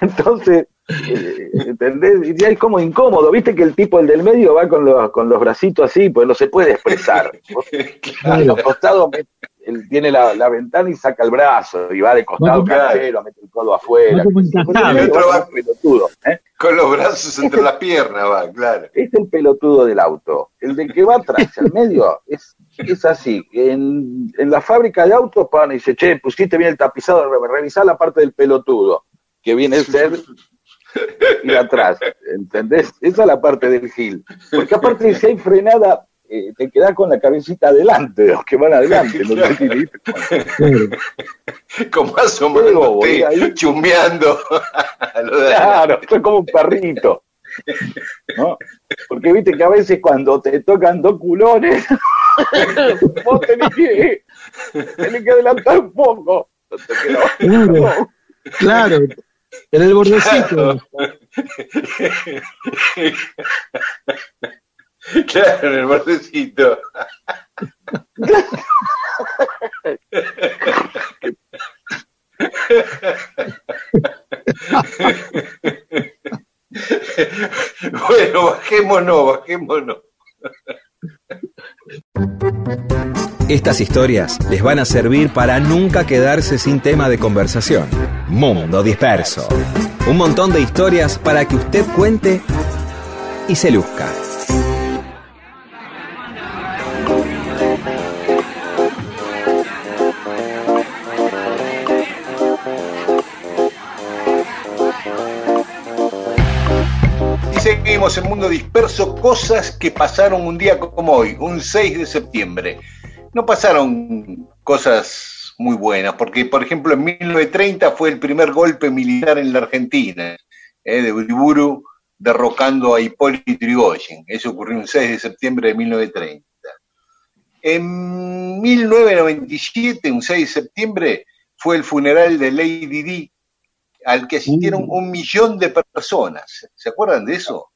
Entonces, eh, ¿entendés? Y es como incómodo, viste que el tipo, el del medio, va con los, con los bracitos así, pues no se puede expresar. A los costados él tiene la, la, ventana y saca el brazo y va de costado casero, mete el codo afuera. pelotudo, ¿eh? Con los brazos entre las piernas va, claro. Es el pelotudo del auto. El del que va atrás, el medio, es, es así. En, en la fábrica de autos, pan y dice, che, pusiste bien el tapizado, revisá la parte del pelotudo, que viene a ser ir atrás, ¿entendés? Esa es la parte del gil. Porque aparte si hay frenada, eh, te quedas con la cabecita adelante, los que van adelante. ¿no? como menos ahí chumbeando. claro, esto es como un perrito. ¿no? Porque viste que a veces cuando te tocan dos culones, vos tenés que, tenés que adelantar un poco. Claro, claro, en el bordecito. Claro, en el bordecito. bueno, bajémonos, bajémonos. Estas historias les van a servir para nunca quedarse sin tema de conversación. Mundo disperso. Un montón de historias para que usted cuente y se luzca. Seguimos en Mundo Disperso, cosas que pasaron un día como hoy, un 6 de septiembre. No pasaron cosas muy buenas, porque por ejemplo en 1930 fue el primer golpe militar en la Argentina, eh, de Uriburu derrocando a Hipólito Yrigoyen. Eso ocurrió un 6 de septiembre de 1930. En 1997, un 6 de septiembre, fue el funeral de Lady Di, al que asistieron Uh. un millón de personas. ¿Se acuerdan de eso?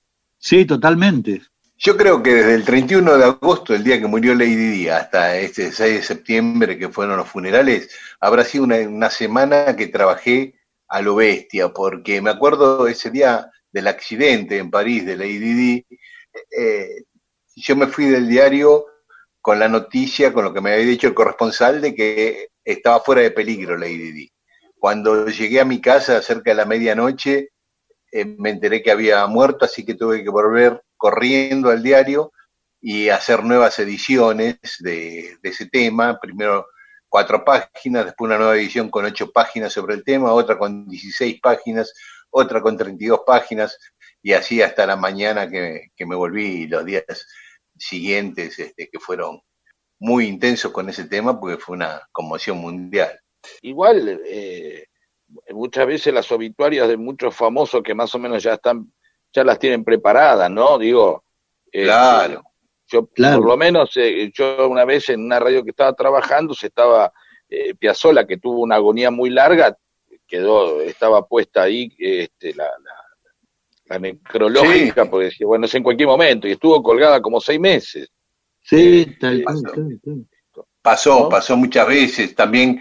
Sí, totalmente. Yo creo que desde el 31 de agosto, el día que murió Lady Di, hasta este 6 de septiembre, que fueron los funerales, habrá sido una, semana que trabajé a lo bestia, porque me acuerdo ese día del accidente en París de Lady Di, eh, yo me fui del diario con la noticia, con lo que me había dicho el corresponsal, de que estaba fuera de peligro Lady Di. Cuando llegué a mi casa cerca de la medianoche, eh, me enteré que había muerto, así que tuve que volver corriendo al diario y hacer nuevas ediciones de, ese tema. Primero cuatro páginas, después una nueva edición con ocho páginas sobre el tema, otra con 16 páginas, otra con 32 páginas, y así hasta la mañana que, me volví los días siguientes, este, que fueron muy intensos con ese tema, porque fue una conmoción mundial. Igual, eh, muchas veces las obituarias de muchos famosos que más o menos ya están, ya las tienen preparadas, ¿no? Digo, eh, Claro. yo Claro. por lo menos, eh, yo una vez en una radio que estaba trabajando, se estaba, eh, que tuvo una agonía muy larga, quedó, estaba puesta ahí, este, la, la, la necrológica, Sí. porque decía, bueno, es en cualquier momento, y estuvo colgada como seis meses. Sí, tal pasó. tal. Pasó, ¿No? pasó muchas veces. También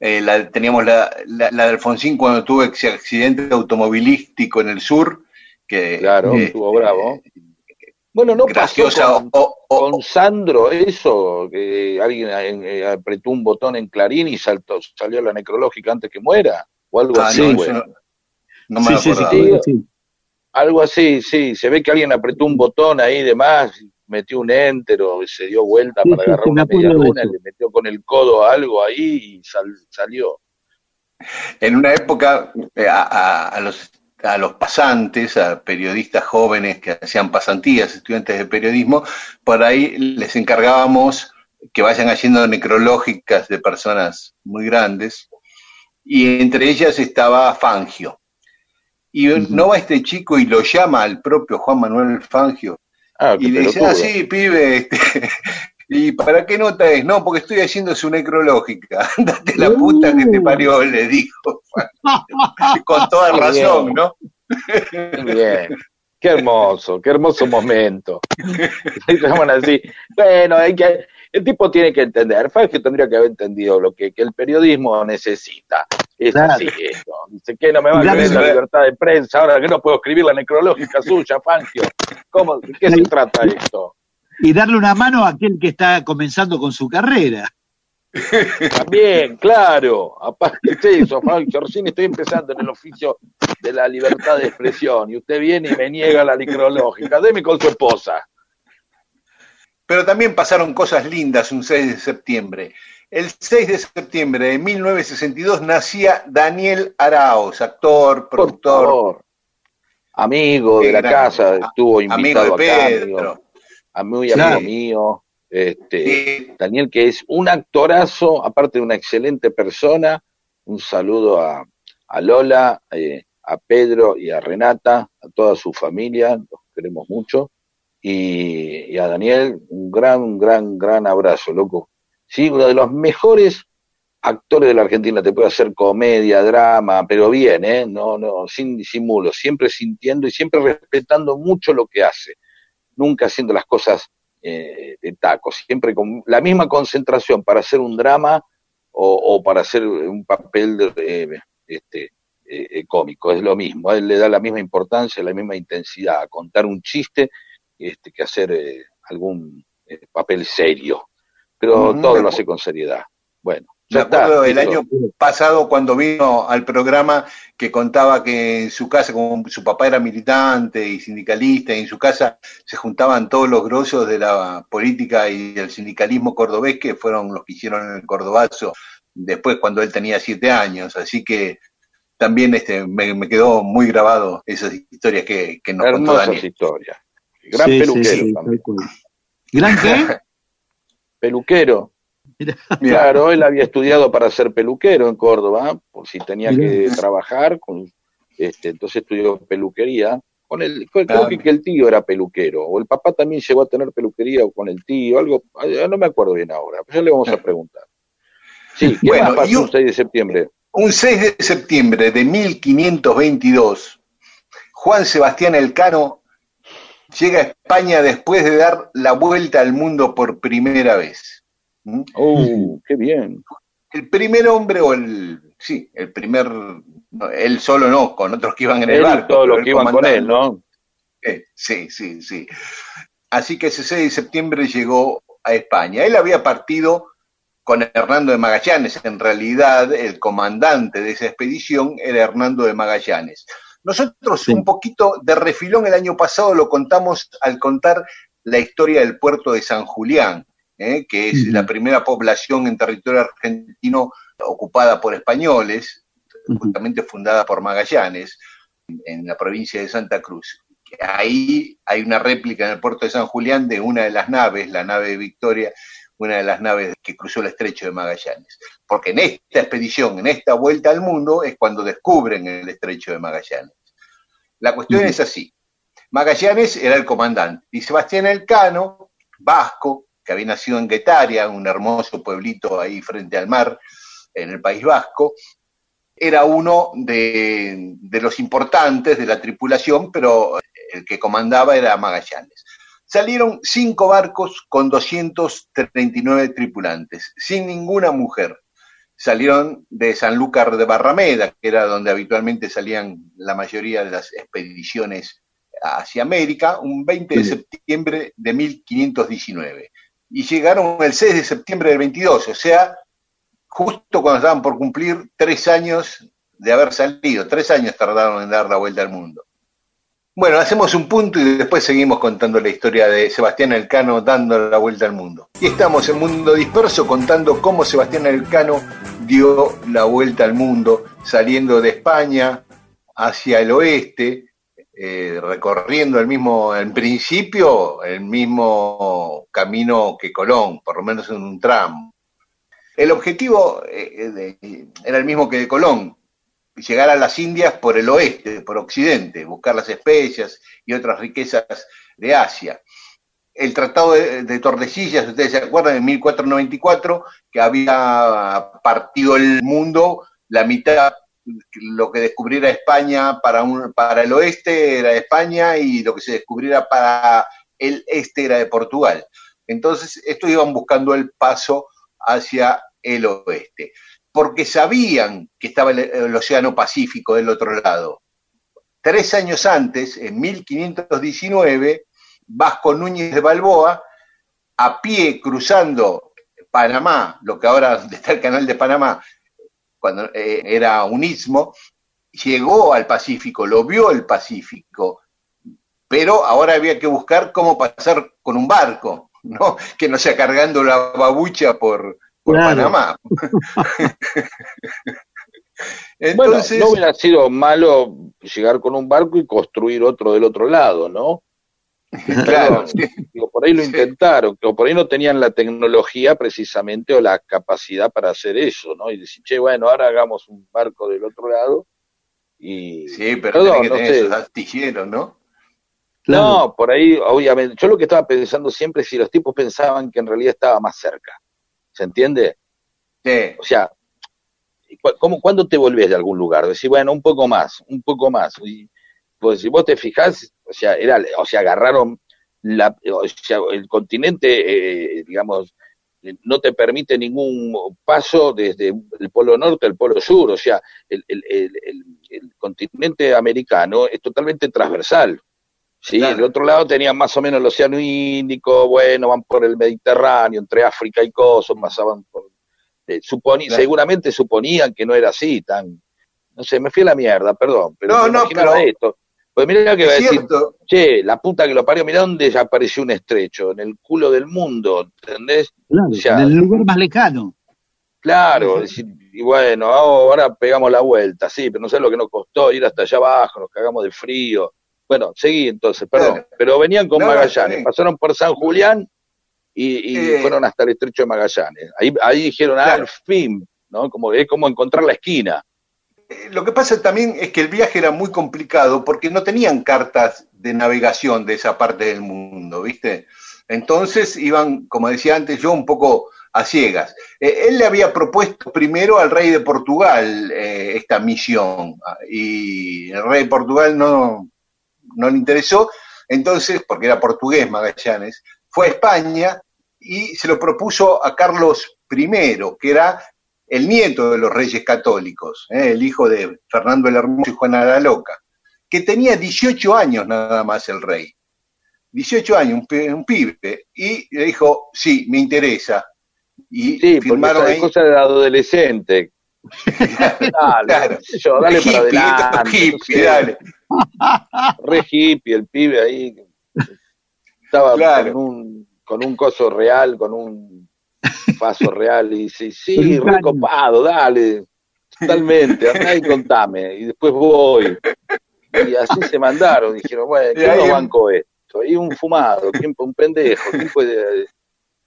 eh, la, teníamos la, la, la de Alfonsín cuando tuvo ese accidente automovilístico en el sur, que Claro, eh, estuvo bravo. Bueno, no graciosa pasó con, con Sandro eso, que alguien eh, apretó un botón en Clarín y saltó, salió la necrológica antes que muera, o algo Ah, así. no, no, no me Sí, sí, sí, acordaba. sí. sí. Algo así, sí, se ve que alguien apretó un botón ahí de más, metió un enter o se dio vuelta Sí, para sí, agarrar una media luna, le metió con el codo algo ahí y sal- salió. En una época, eh, a, a- a los, a los pasantes, a periodistas jóvenes que hacían pasantías, estudiantes de periodismo, por ahí les encargábamos que vayan haciendo necrológicas de personas muy grandes, y entre ellas estaba Fangio. Y no va este chico y lo llama al propio Juan Manuel Fangio Ah, y le dice, ah, sí, pibe, este, ¿y para qué nota es? No, porque estoy haciendo su necrológica. Date la puta que te parió, le dijo. Con toda Qué razón, bien. ¿no? Qué bien. Qué hermoso, qué hermoso momento. Llaman así. Bueno, hay que, el tipo tiene que entender, Fangio tendría que haber entendido lo que, que el periodismo necesita. Es Claro. así esto. Dice que no me va a creer la libertad de prensa ahora que no puedo escribir la necrológica suya, Fangio. ¿Cómo, ¿De qué se trata esto? Y darle una mano a aquel que está comenzando con su carrera. También, claro. Aparte de eso, Fangio, recién estoy empezando en el oficio de la libertad de expresión y usted viene y me niega la necrológica. Deme con su esposa. Pero también pasaron cosas lindas un 6 de septiembre. El 6 de septiembre de 1962 nacía Daniel Arauz, actor, productor. Amigo de la gran- casa, estuvo amigo invitado de acá, Pedro. amigo, a muy amigo mío. Este, Sí, Daniel, que es un actorazo, aparte de una excelente persona. Un saludo a, a Lola, eh, a Pedro y a Renata, a toda su familia, los queremos mucho. Y, y a Daniel, un gran, gran, gran abrazo, loco. Sí, uno de los mejores actores de la Argentina, te puede hacer comedia, drama, pero bien, ¿eh? No, no, sin disimulo, siempre sintiendo y siempre respetando mucho lo que hace, nunca haciendo las cosas eh, de taco, siempre con la misma concentración para hacer un drama o, para hacer un papel de, eh, este, eh, eh, cómico, es lo mismo, él le da la misma importancia, la misma intensidad a contar un chiste este, que hacer algún papel serio, pero todo lo hace con seriedad. Bueno, Me acuerdo el año pasado cuando vino al programa que contaba que en su casa, como su papá era militante y sindicalista, y en su casa se juntaban todos los grosos de la política y del sindicalismo cordobés, que fueron los que hicieron el cordobazo después cuando él tenía siete años. Así que también este, me, me quedó muy grabado esas historias que, que nos contó Hermosas Daniel. historias. Gran Sí, sí, peluquero sí, también. tal cual. ¿Gran qué? Peluquero. Mirá. Claro, él había estudiado para ser peluquero en Córdoba, por si tenía que trabajar, con, este, entonces estudió peluquería. Con el, creo Claro. que, que el tío era peluquero, o el papá también llegó a tener peluquería o con el tío, algo, no me acuerdo bien ahora, pero ya le vamos a preguntar. Sí, ¿qué Bueno, más pasó un 6 de septiembre? Un 6 de septiembre de 1522, Juan Sebastián Elcano llega a España después de dar la vuelta al mundo por primera vez. ¿Mm? ¡Oh, qué bien! El primer hombre, o el, sí, el primer, él solo no, con otros que iban en el Él barco. todos los que iban con él, ¿no? Eh, Sí, sí, sí. Así que ese 6 de septiembre llegó a España. Él había partido con Hernando de Magallanes. En realidad, el comandante de esa expedición era Hernando de Magallanes. Nosotros Sí. un poquito de refilón el año pasado lo contamos al contar la historia del puerto de San Julián, ¿eh? que es la primera población en territorio argentino ocupada por españoles, justamente fundada por Magallanes, en la provincia de Santa Cruz. Ahí hay una réplica en el puerto de San Julián de una de las naves, la nave Victoria, una de las naves que cruzó el estrecho de Magallanes. Porque en esta expedición, en esta vuelta al mundo, es cuando descubren el estrecho de Magallanes. La cuestión es así. Magallanes era el comandante y Sebastián Elcano, vasco, que había nacido en Guetaria, un hermoso pueblito ahí frente al mar, en el País Vasco, era uno de, de los importantes de la tripulación, pero el que comandaba era Magallanes. Salieron cinco barcos con 239 tripulantes, sin ninguna mujer. Salieron de Sanlúcar de Barrameda, que era donde habitualmente salían la mayoría de las expediciones hacia América, un 20 de septiembre de 1519. Y llegaron el 6 de septiembre del 22, o sea, justo cuando estaban por cumplir tres años de haber salido. Tres años tardaron en dar la vuelta al mundo. Bueno, hacemos un punto y después seguimos contando la historia de Sebastián Elcano dando la vuelta al mundo. Y estamos en Mundo Disperso contando cómo Sebastián Elcano dio la vuelta al mundo, saliendo de España hacia el oeste, eh, recorriendo el mismo, en principio, el mismo camino que Colón, por lo menos en un tramo. El objetivo eh, de- era el mismo que de Colón, llegar a las Indias por el oeste, por occidente, buscar las especias y otras riquezas de Asia. El Tratado de, de Tordesillas, ustedes se acuerdan, en 1494, que había partido el mundo, la mitad, lo que descubriera España para, un, para el oeste era España y lo que se descubriera para el este era de Portugal. Entonces, estos iban buscando el paso hacia el oeste porque sabían que estaba el, Océano Pacífico del otro lado. Tres años antes, en 1519, Vasco Núñez de Balboa, a pie cruzando Panamá, lo que ahora está el canal de Panamá, cuando eh, era un istmo, llegó al Pacífico, lo vio el Pacífico, pero ahora había que buscar cómo pasar con un barco, ¿no? que no sea cargando la babucha por, por claro. Panamá. Entonces, bueno, no hubiera sido malo llegar con un barco y construir otro del otro lado, ¿no? Claro, sí. digo, por ahí lo sí. intentaron, o por ahí no tenían la tecnología precisamente o la capacidad para hacer eso, ¿no? Y decir, che, bueno, ahora hagamos un barco del otro lado y... Sí, pero Perdón, que no tener sé. esos astilleros, ¿no? Claro. No, por ahí, obviamente, yo lo que estaba pensando siempre es si los tipos pensaban que en realidad estaba más cerca. ¿Se entiende? Sí. O sea, ¿cómo, ¿cuándo te volvés de algún lugar? Decir, bueno, un poco más, un poco más. Y, pues si vos te fijás, o sea, era, o sea, agarraron la, o sea, el continente, eh, digamos, no te permite ningún paso desde el polo norte al polo sur, o sea, el, el, el, el continente americano es totalmente transversal. Sí, claro. del otro lado tenían más o menos el Océano Índico, bueno, van por el Mediterráneo, entre África y Coso, pasaban por... Eh, suponí, claro. Seguramente suponían que no era así, tan... No sé, me fui a la mierda, perdón, pero no, no, pero... esto. Pues mira que va a decir, che, la puta que lo parió, mirá dónde ya apareció un estrecho, en el culo del mundo, ¿entendés? Claro, o sea, en el lugar más lejano. Claro, es decir, y bueno, ahora pegamos la vuelta, sí, pero no sé lo que nos costó ir hasta allá abajo, nos cagamos de frío. Bueno, seguí entonces, perdón, pero venían con Magallanes, pasaron por San Julián y, Eh. fueron hasta el estrecho de Magallanes. Ahí, ahí dijeron, ah, al fin, ¿no? Como, es como encontrar la esquina. Eh, Lo que pasa también es que el viaje era muy complicado porque no tenían cartas de navegación de esa parte del mundo, ¿viste? Entonces iban, como decía antes yo, un poco a ciegas. Eh, él le había propuesto primero al rey de Portugal eh, esta misión ah, y el rey de Portugal no, no le interesó, entonces, porque era portugués Magallanes, fue a España y se lo propuso a Carlos I, que era el nieto de los reyes católicos, ¿eh? el hijo de Fernando el Hermoso y Juana la Loca, que tenía 18 años nada más el rey. 18 años, un, un pibe. Y le dijo, sí, me interesa. Y Sí, firmaron ahí. cosa de adolescente. dale, Claro. yo, dale para Hippie, adelante. hippie, no sé. dale. Re hippie, el pibe ahí. Estaba Claro. con, un, con un coso real, con un paso real, y dice, sí, recopado, dale, totalmente, andá y contame, y después voy. Y así se mandaron, dijeron, bueno, ¿quién em- bancó esto? Y un fumado, ¿quién, un pendejo, ¿quién puede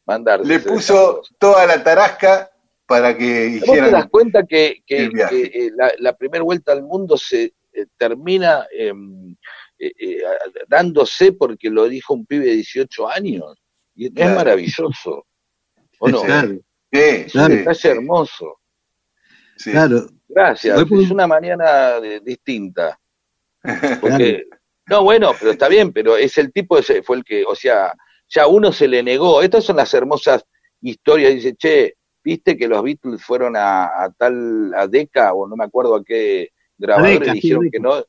mandarse? Le puso toda la tarasca para que ¿Vos te das hicieran. cuenta que, eh, la, la primera vuelta al mundo se eh, termina em, eh, eh, dándose porque lo dijo un pibe de 18 años? Y es Claro. maravilloso. ¿O no? Claro, Sí, Es un sí, detalle hermoso. sí. claro. Gracias. Es una mañana de- distinta. Porque, no, bueno, pero está bien, pero es el tipo, ese fue el que, o sea, ya uno se le negó. Estas son las hermosas historias. Dice, che, viste que los Beatles fueron a, a tal, a Deca, o no me acuerdo a qué grabador, Decca, y dijeron sí, que no.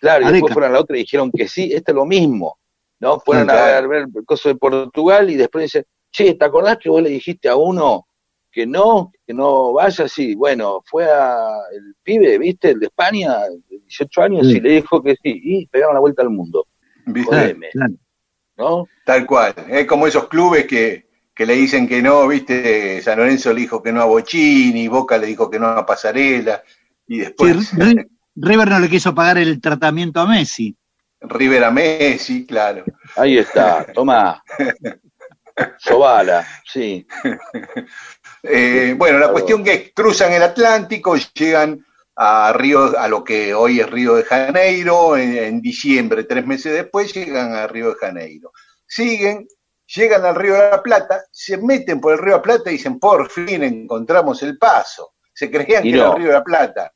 Claro, y después fueron a la otra y dijeron que sí, este es lo mismo. ¿No? Fueron a Claro. ver, ver el coso de Portugal y después dicen, che, ¿te acordás que vos le dijiste a uno que no, que no vaya? Sí, bueno, fue a el pibe, ¿viste? El de España, de 18 años, Sí. y le dijo que sí, y pegaron la vuelta al mundo, Jodeme. claro. ¿no? Tal cual. Es como esos clubes que, que le dicen que no, ¿viste? San Lorenzo le dijo que no a Bocini, Boca le dijo que no a Pasarela, y después Ri- River no le quiso pagar el tratamiento a Messi. River a Messi, claro. Ahí está, toma. Sobala, sí. Eh, bueno, la Claro. cuestión que es, cruzan el Atlántico, llegan a Río, a lo que hoy es Río de Janeiro, en, en diciembre, tres meses después, llegan a Río de Janeiro. Siguen, llegan al Río de la Plata, se meten por el Río de la Plata y dicen, por fin encontramos el paso. Se creían Y que era el Río de la Plata.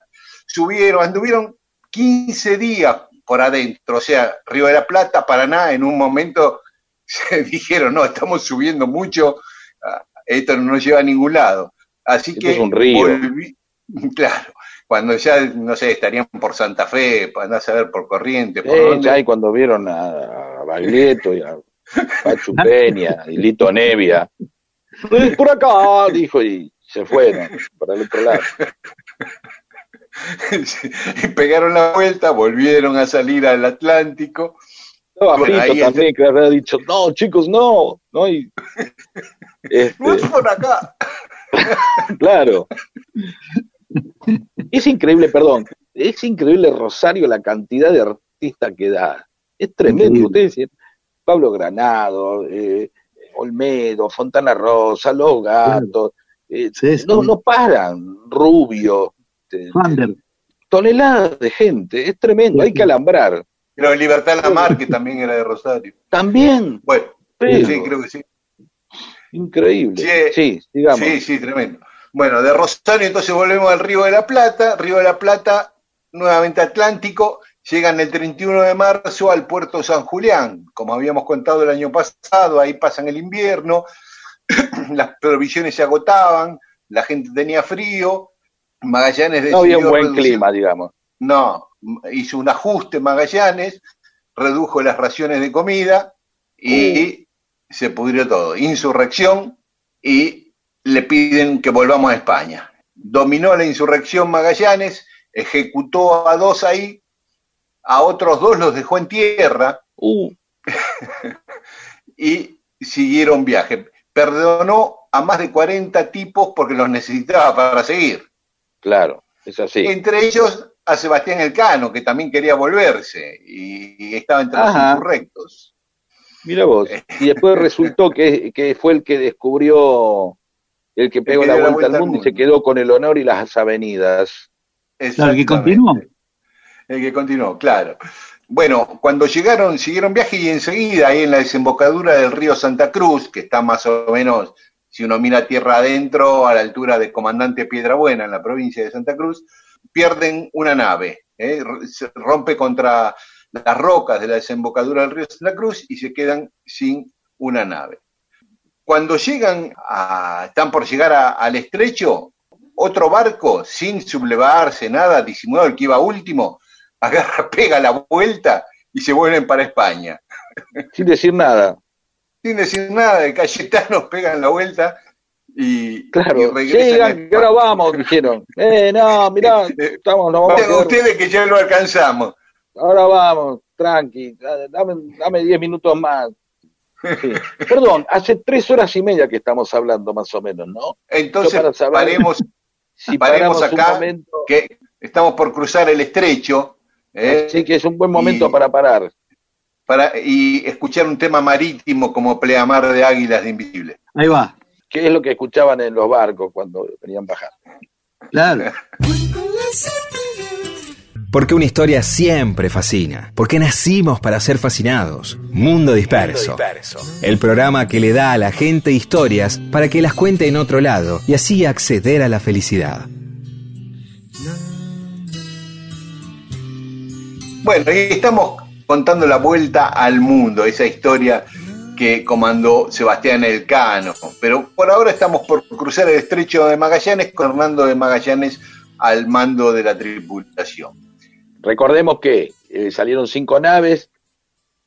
Subieron, anduvieron 15 días por adentro, o sea, Río de la Plata, Paraná, en un momento se dijeron, no, estamos subiendo mucho, ah, esto no nos lleva a ningún lado. Así Esto que es un río. volví- claro, cuando ya, no sé, estarían por Santa Fe, para a saber por Corriente, por Eh, dónde. ya, y cuando vieron a, a Baglietto y a Pachu Peña y Lito Nevia, "Eh, por acá, dijo, y se fueron para el otro lado. y pegaron la vuelta, volvieron a salir al Atlántico. Fito ahí también, que había dicho, no, chicos, no, no, y, este, No es por acá. claro. Es increíble, perdón, es increíble Rosario la cantidad de artistas que da. Es tremendo. Ustedes decían, Pablo Granado, eh, Olmedo, Fontana Rosa, Los Gatos, eh, Sí, sí. no, no paran, Rubio, este, toneladas de gente, es tremendo, hay que alambrar. Pero Libertad Lamar, que también era de Rosario. También, Bueno, pero, sí, creo que sí. increíble. Sí, Sí, digamos. Sí, sí, tremendo. Bueno, de Rosario entonces volvemos al Río de la Plata, Río de la Plata, nuevamente Atlántico, llegan el 31 de marzo al puerto San Julián, como habíamos contado el año pasado, ahí pasan el invierno, las provisiones se agotaban, la gente tenía frío, Magallanes decidió No había un buen reducir- clima, digamos. No, hizo un ajuste Magallanes, redujo las raciones de comida y se pudrió todo. Insurrección y le piden que volvamos a España. Dominó la insurrección Magallanes, ejecutó a dos ahí, a otros dos los dejó en tierra Uh, y siguieron viaje. Perdonó a más de 40 tipos porque los necesitaba para seguir. Claro, es así. Entre ellos a Sebastián Elcano, que también quería volverse y, y estaba entre Ajá. los insurrectos. Mira vos. Y después resultó que, que fue el que descubrió, el que pegó que la vuelta, al mundo, y se quedó con el honor y las avenidas. Claro, el que continuó. El que continuó, claro. Bueno, cuando llegaron, siguieron viaje y enseguida ahí en la desembocadura del río Santa Cruz, que está más o menos, si uno mira tierra adentro, a la altura de Comandante Piedrabuena, en la provincia de Santa Cruz, pierden una nave, ¿eh? Se rompe contra las rocas de la desembocadura del río Santa Cruz y se quedan sin una nave. Cuando llegan a, están por llegar al estrecho, otro barco, sin sublevarse, nada, disimulado, el que iba último, agarra, pega la vuelta y se vuelven para España. Sin decir nada. Sin decir nada, de Cayetanos pegan la vuelta y, y Claro, regresan que ahora vamos, dijeron. Eh, no, mirá, estamos, nos vamos a ustedes que ya lo alcanzamos. ahora vamos, tranqui, dame, dame diez minutos más. Sí. Perdón, hace tres horas y media que estamos hablando más o menos, ¿no? Entonces paremos, si paremos acá, momento. que estamos por cruzar el estrecho. ¿eh? Así que es un buen momento y- para parar. Para, y escuchar un tema marítimo como Pleamar de Águilas de Invisible. Ahí va. ¿Qué es lo que escuchaban en los barcos cuando venían bajando? Claro. Porque una historia siempre fascina. Porque nacimos para ser fascinados. Mundo Disperso. El programa que le da a la gente historias para que las cuente en otro lado y así acceder a la felicidad. Bueno, y estamos contando la vuelta al mundo, esa historia que comandó Sebastián Elcano. Pero por ahora estamos por cruzar el estrecho de Magallanes con Hernando de Magallanes al mando de la tripulación. Recordemos que eh, salieron cinco naves,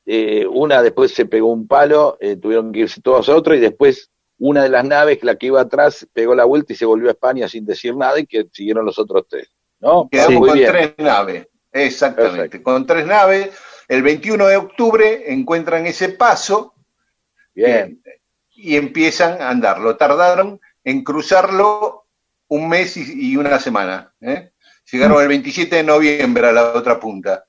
eh, una después se pegó un palo, eh, tuvieron que irse todos a otro y después una de las naves, la que iba atrás, pegó la vuelta y se volvió a España sin decir nada y que siguieron los otros tres. ¿No? Quedamos con bien. tres naves, exactamente, con tres naves. El 21 de octubre encuentran ese paso Bien. y empiezan a andar. Lo tardaron en cruzarlo un mes y, y una semana. ¿eh? Llegaron el 27 de noviembre a la otra punta.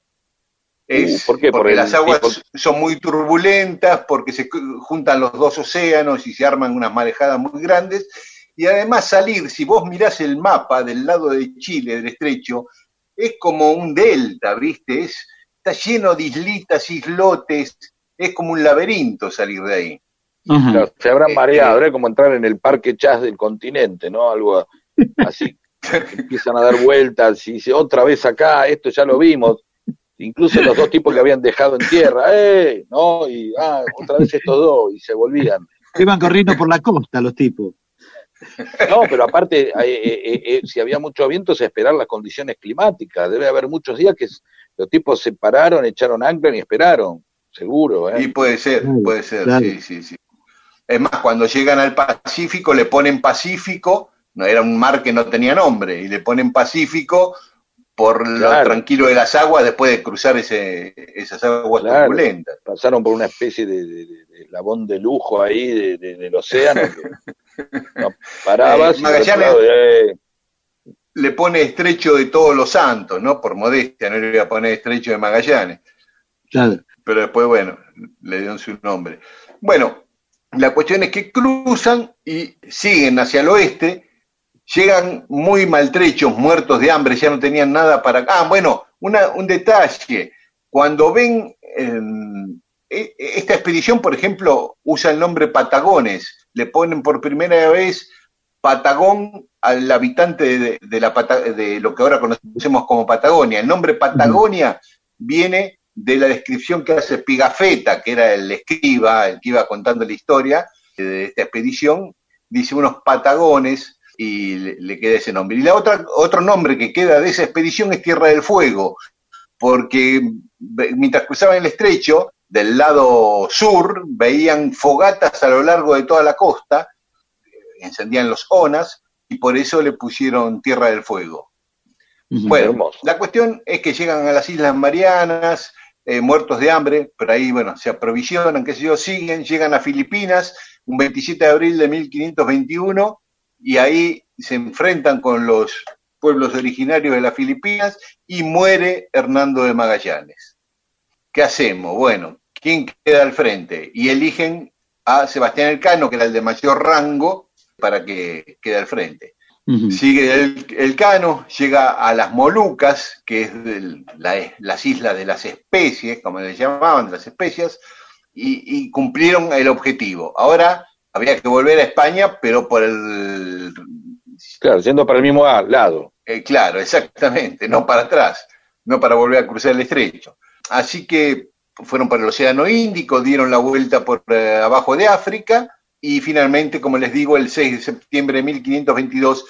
Es Uh, ¿por qué? Por Porque el las aguas tipo- son muy turbulentas, porque se juntan los dos océanos y se arman unas marejadas muy grandes. Y además salir, si vos mirás el mapa del lado de Chile, del estrecho, es como un delta, ¿viste? Es, está lleno de islitas, islotes, es como un laberinto salir de ahí. Claro, se habrán Eh, mareado, eh. era como entrar en el parque chas del continente, ¿no? Algo así. Empiezan a dar vueltas y dice, otra vez acá, esto ya lo vimos. Incluso los dos tipos que habían dejado en tierra, ¡eh! ¿No? Y, ah, otra vez estos dos, y se volvían. Iban corriendo por la costa los tipos. No, pero aparte, eh, eh, eh, si había mucho viento, es esperar las condiciones climáticas. Debe haber muchos días que los tipos se pararon, echaron ancla y esperaron, seguro. ¿eh? Y puede ser, puede ser, claro. sí, sí, sí. Es más, cuando llegan al Pacífico le ponen Pacífico, no era un mar que no tenía nombre, y le ponen Pacífico por lo tranquilo de las aguas después de cruzar ese, esas aguas Claro. turbulentas. Pasaron por una especie de, de, de- de labón de lujo ahí de- de- del océano. Que no parabas Eh, Magallanes- eh, Le pone estrecho de todos los santos, ¿no? Por modestia, no le voy a poner estrecho de Magallanes. Claro. pero después, bueno, le dieron su nombre. Bueno, la cuestión es que cruzan y siguen hacia el oeste, llegan muy maltrechos, muertos de hambre, ya no tenían nada para... Ah, bueno, una, un detalle, cuando ven... em, e- esta expedición, por ejemplo, usa el nombre Patagones, le ponen por primera vez Patagón al habitante de, la de lo que ahora conocemos como Patagonia. El nombre Patagonia viene de la descripción que hace Pigafetta, que era el escriba, el que iba contando la historia de esta expedición, dice unos patagones y le, le queda ese nombre. Y la otra, otro nombre que queda de esa expedición es Tierra del Fuego, porque mientras cruzaban el estrecho, del lado sur, veían fogatas a lo largo de toda la costa, encendían los onas, y por eso le pusieron Tierra del Fuego. Bueno, hermoso. la cuestión es que llegan a las Islas Marianas, eh, muertos de hambre, pero ahí, bueno, se aprovisionan, qué sé yo, siguen, llegan a Filipinas, un 27 de abril de 1521, y ahí se enfrentan con los pueblos originarios de las Filipinas y muere Hernando de Magallanes. ¿Qué hacemos? Bueno, ¿quién queda al frente? Y eligen a Sebastián Elcano, que era el de mayor rango, para que quede al frente. Sigue el, el, Cano, llega a las Molucas, que es las islas de las especies, como les llamaban, las especias, y, cumplieron el objetivo. Ahora había que volver a España, pero por el... Claro, yendo para el mismo lado. Eh, claro, exactamente, no para atrás, no para volver a cruzar el estrecho. Así que fueron para el Océano Índico, dieron la vuelta por eh, abajo de África, y finalmente, como les digo, el 6 de septiembre de 1522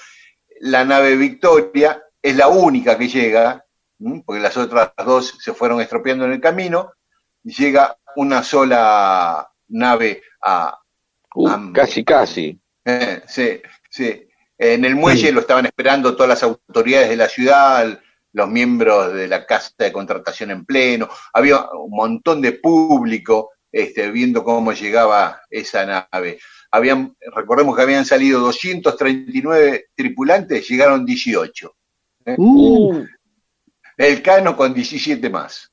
la nave Victoria es la única que llega, porque las otras dos se fueron estropeando en el camino, llega una sola nave a... Uh, casi, casi. Eh, sí, sí. En el muelle lo estaban esperando todas las autoridades de la ciudad, los miembros de la Casa de Contratación en pleno, había un montón de público este, viendo cómo llegaba esa nave habían, recordemos que habían salido 239 tripulantes, llegaron 18. ¿eh? Uh. El Cano con 17 más.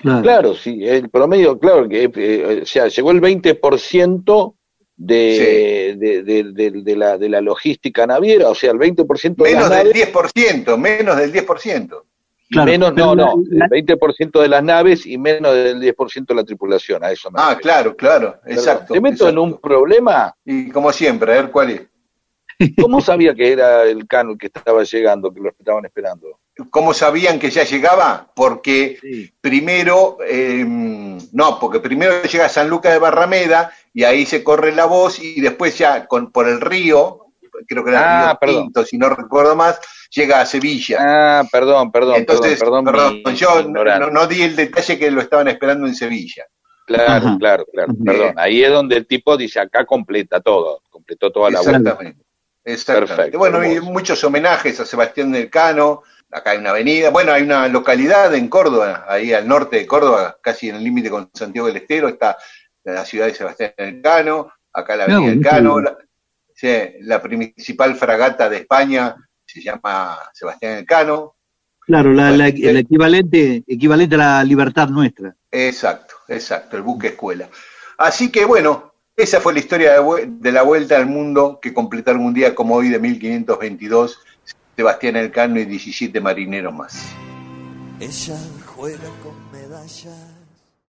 Claro. sí, el promedio, claro, que eh, o sea, llegó el 20% de, de, de, de, la, de la logística naviera, o sea, el 20% de Menos del 10%, menos del 10% menos, no, no, el 20% de las naves y menos del 10% de la tripulación, a eso me Ah, claro, claro, exacto. Te meto en un problema. Y como siempre, a ver cuál es. ¿Cómo sabía que era el cano que estaba llegando, que lo estaban esperando? ¿Cómo sabían que ya llegaba? Porque primero, em, no, porque primero llega a San Lucas de Barrameda y ahí se corre la voz y después ya con, por el río, creo que era ah, Río si no recuerdo más, llega a Sevilla. Ah, perdón, perdón. Entonces, perdón, perdón, yo no, di el detalle que lo estaban esperando en Sevilla. Claro, claro, claro, perdón. Ahí es donde el tipo dice, acá completa todo, completó toda la vuelta. Exactamente. Exactamente. bueno, hay muchos homenajes a Sebastián del Cano, acá hay una avenida, bueno, hay una localidad en Córdoba, ahí al norte de Córdoba, casi en el límite con Santiago del Estero, está la ciudad de Sebastián del Cano, acá la avenida del Cano, la principal fragata de España se llama Sebastián Elcano. Claro, el equivalente, equivalente a la libertad nuestra. Exacto, exacto, el buque escuela. Así que bueno, esa fue la historia de, la vuelta al mundo que completaron un día como hoy de 1522 Sebastián Elcano y 17 marineros más. Ella juega con medallas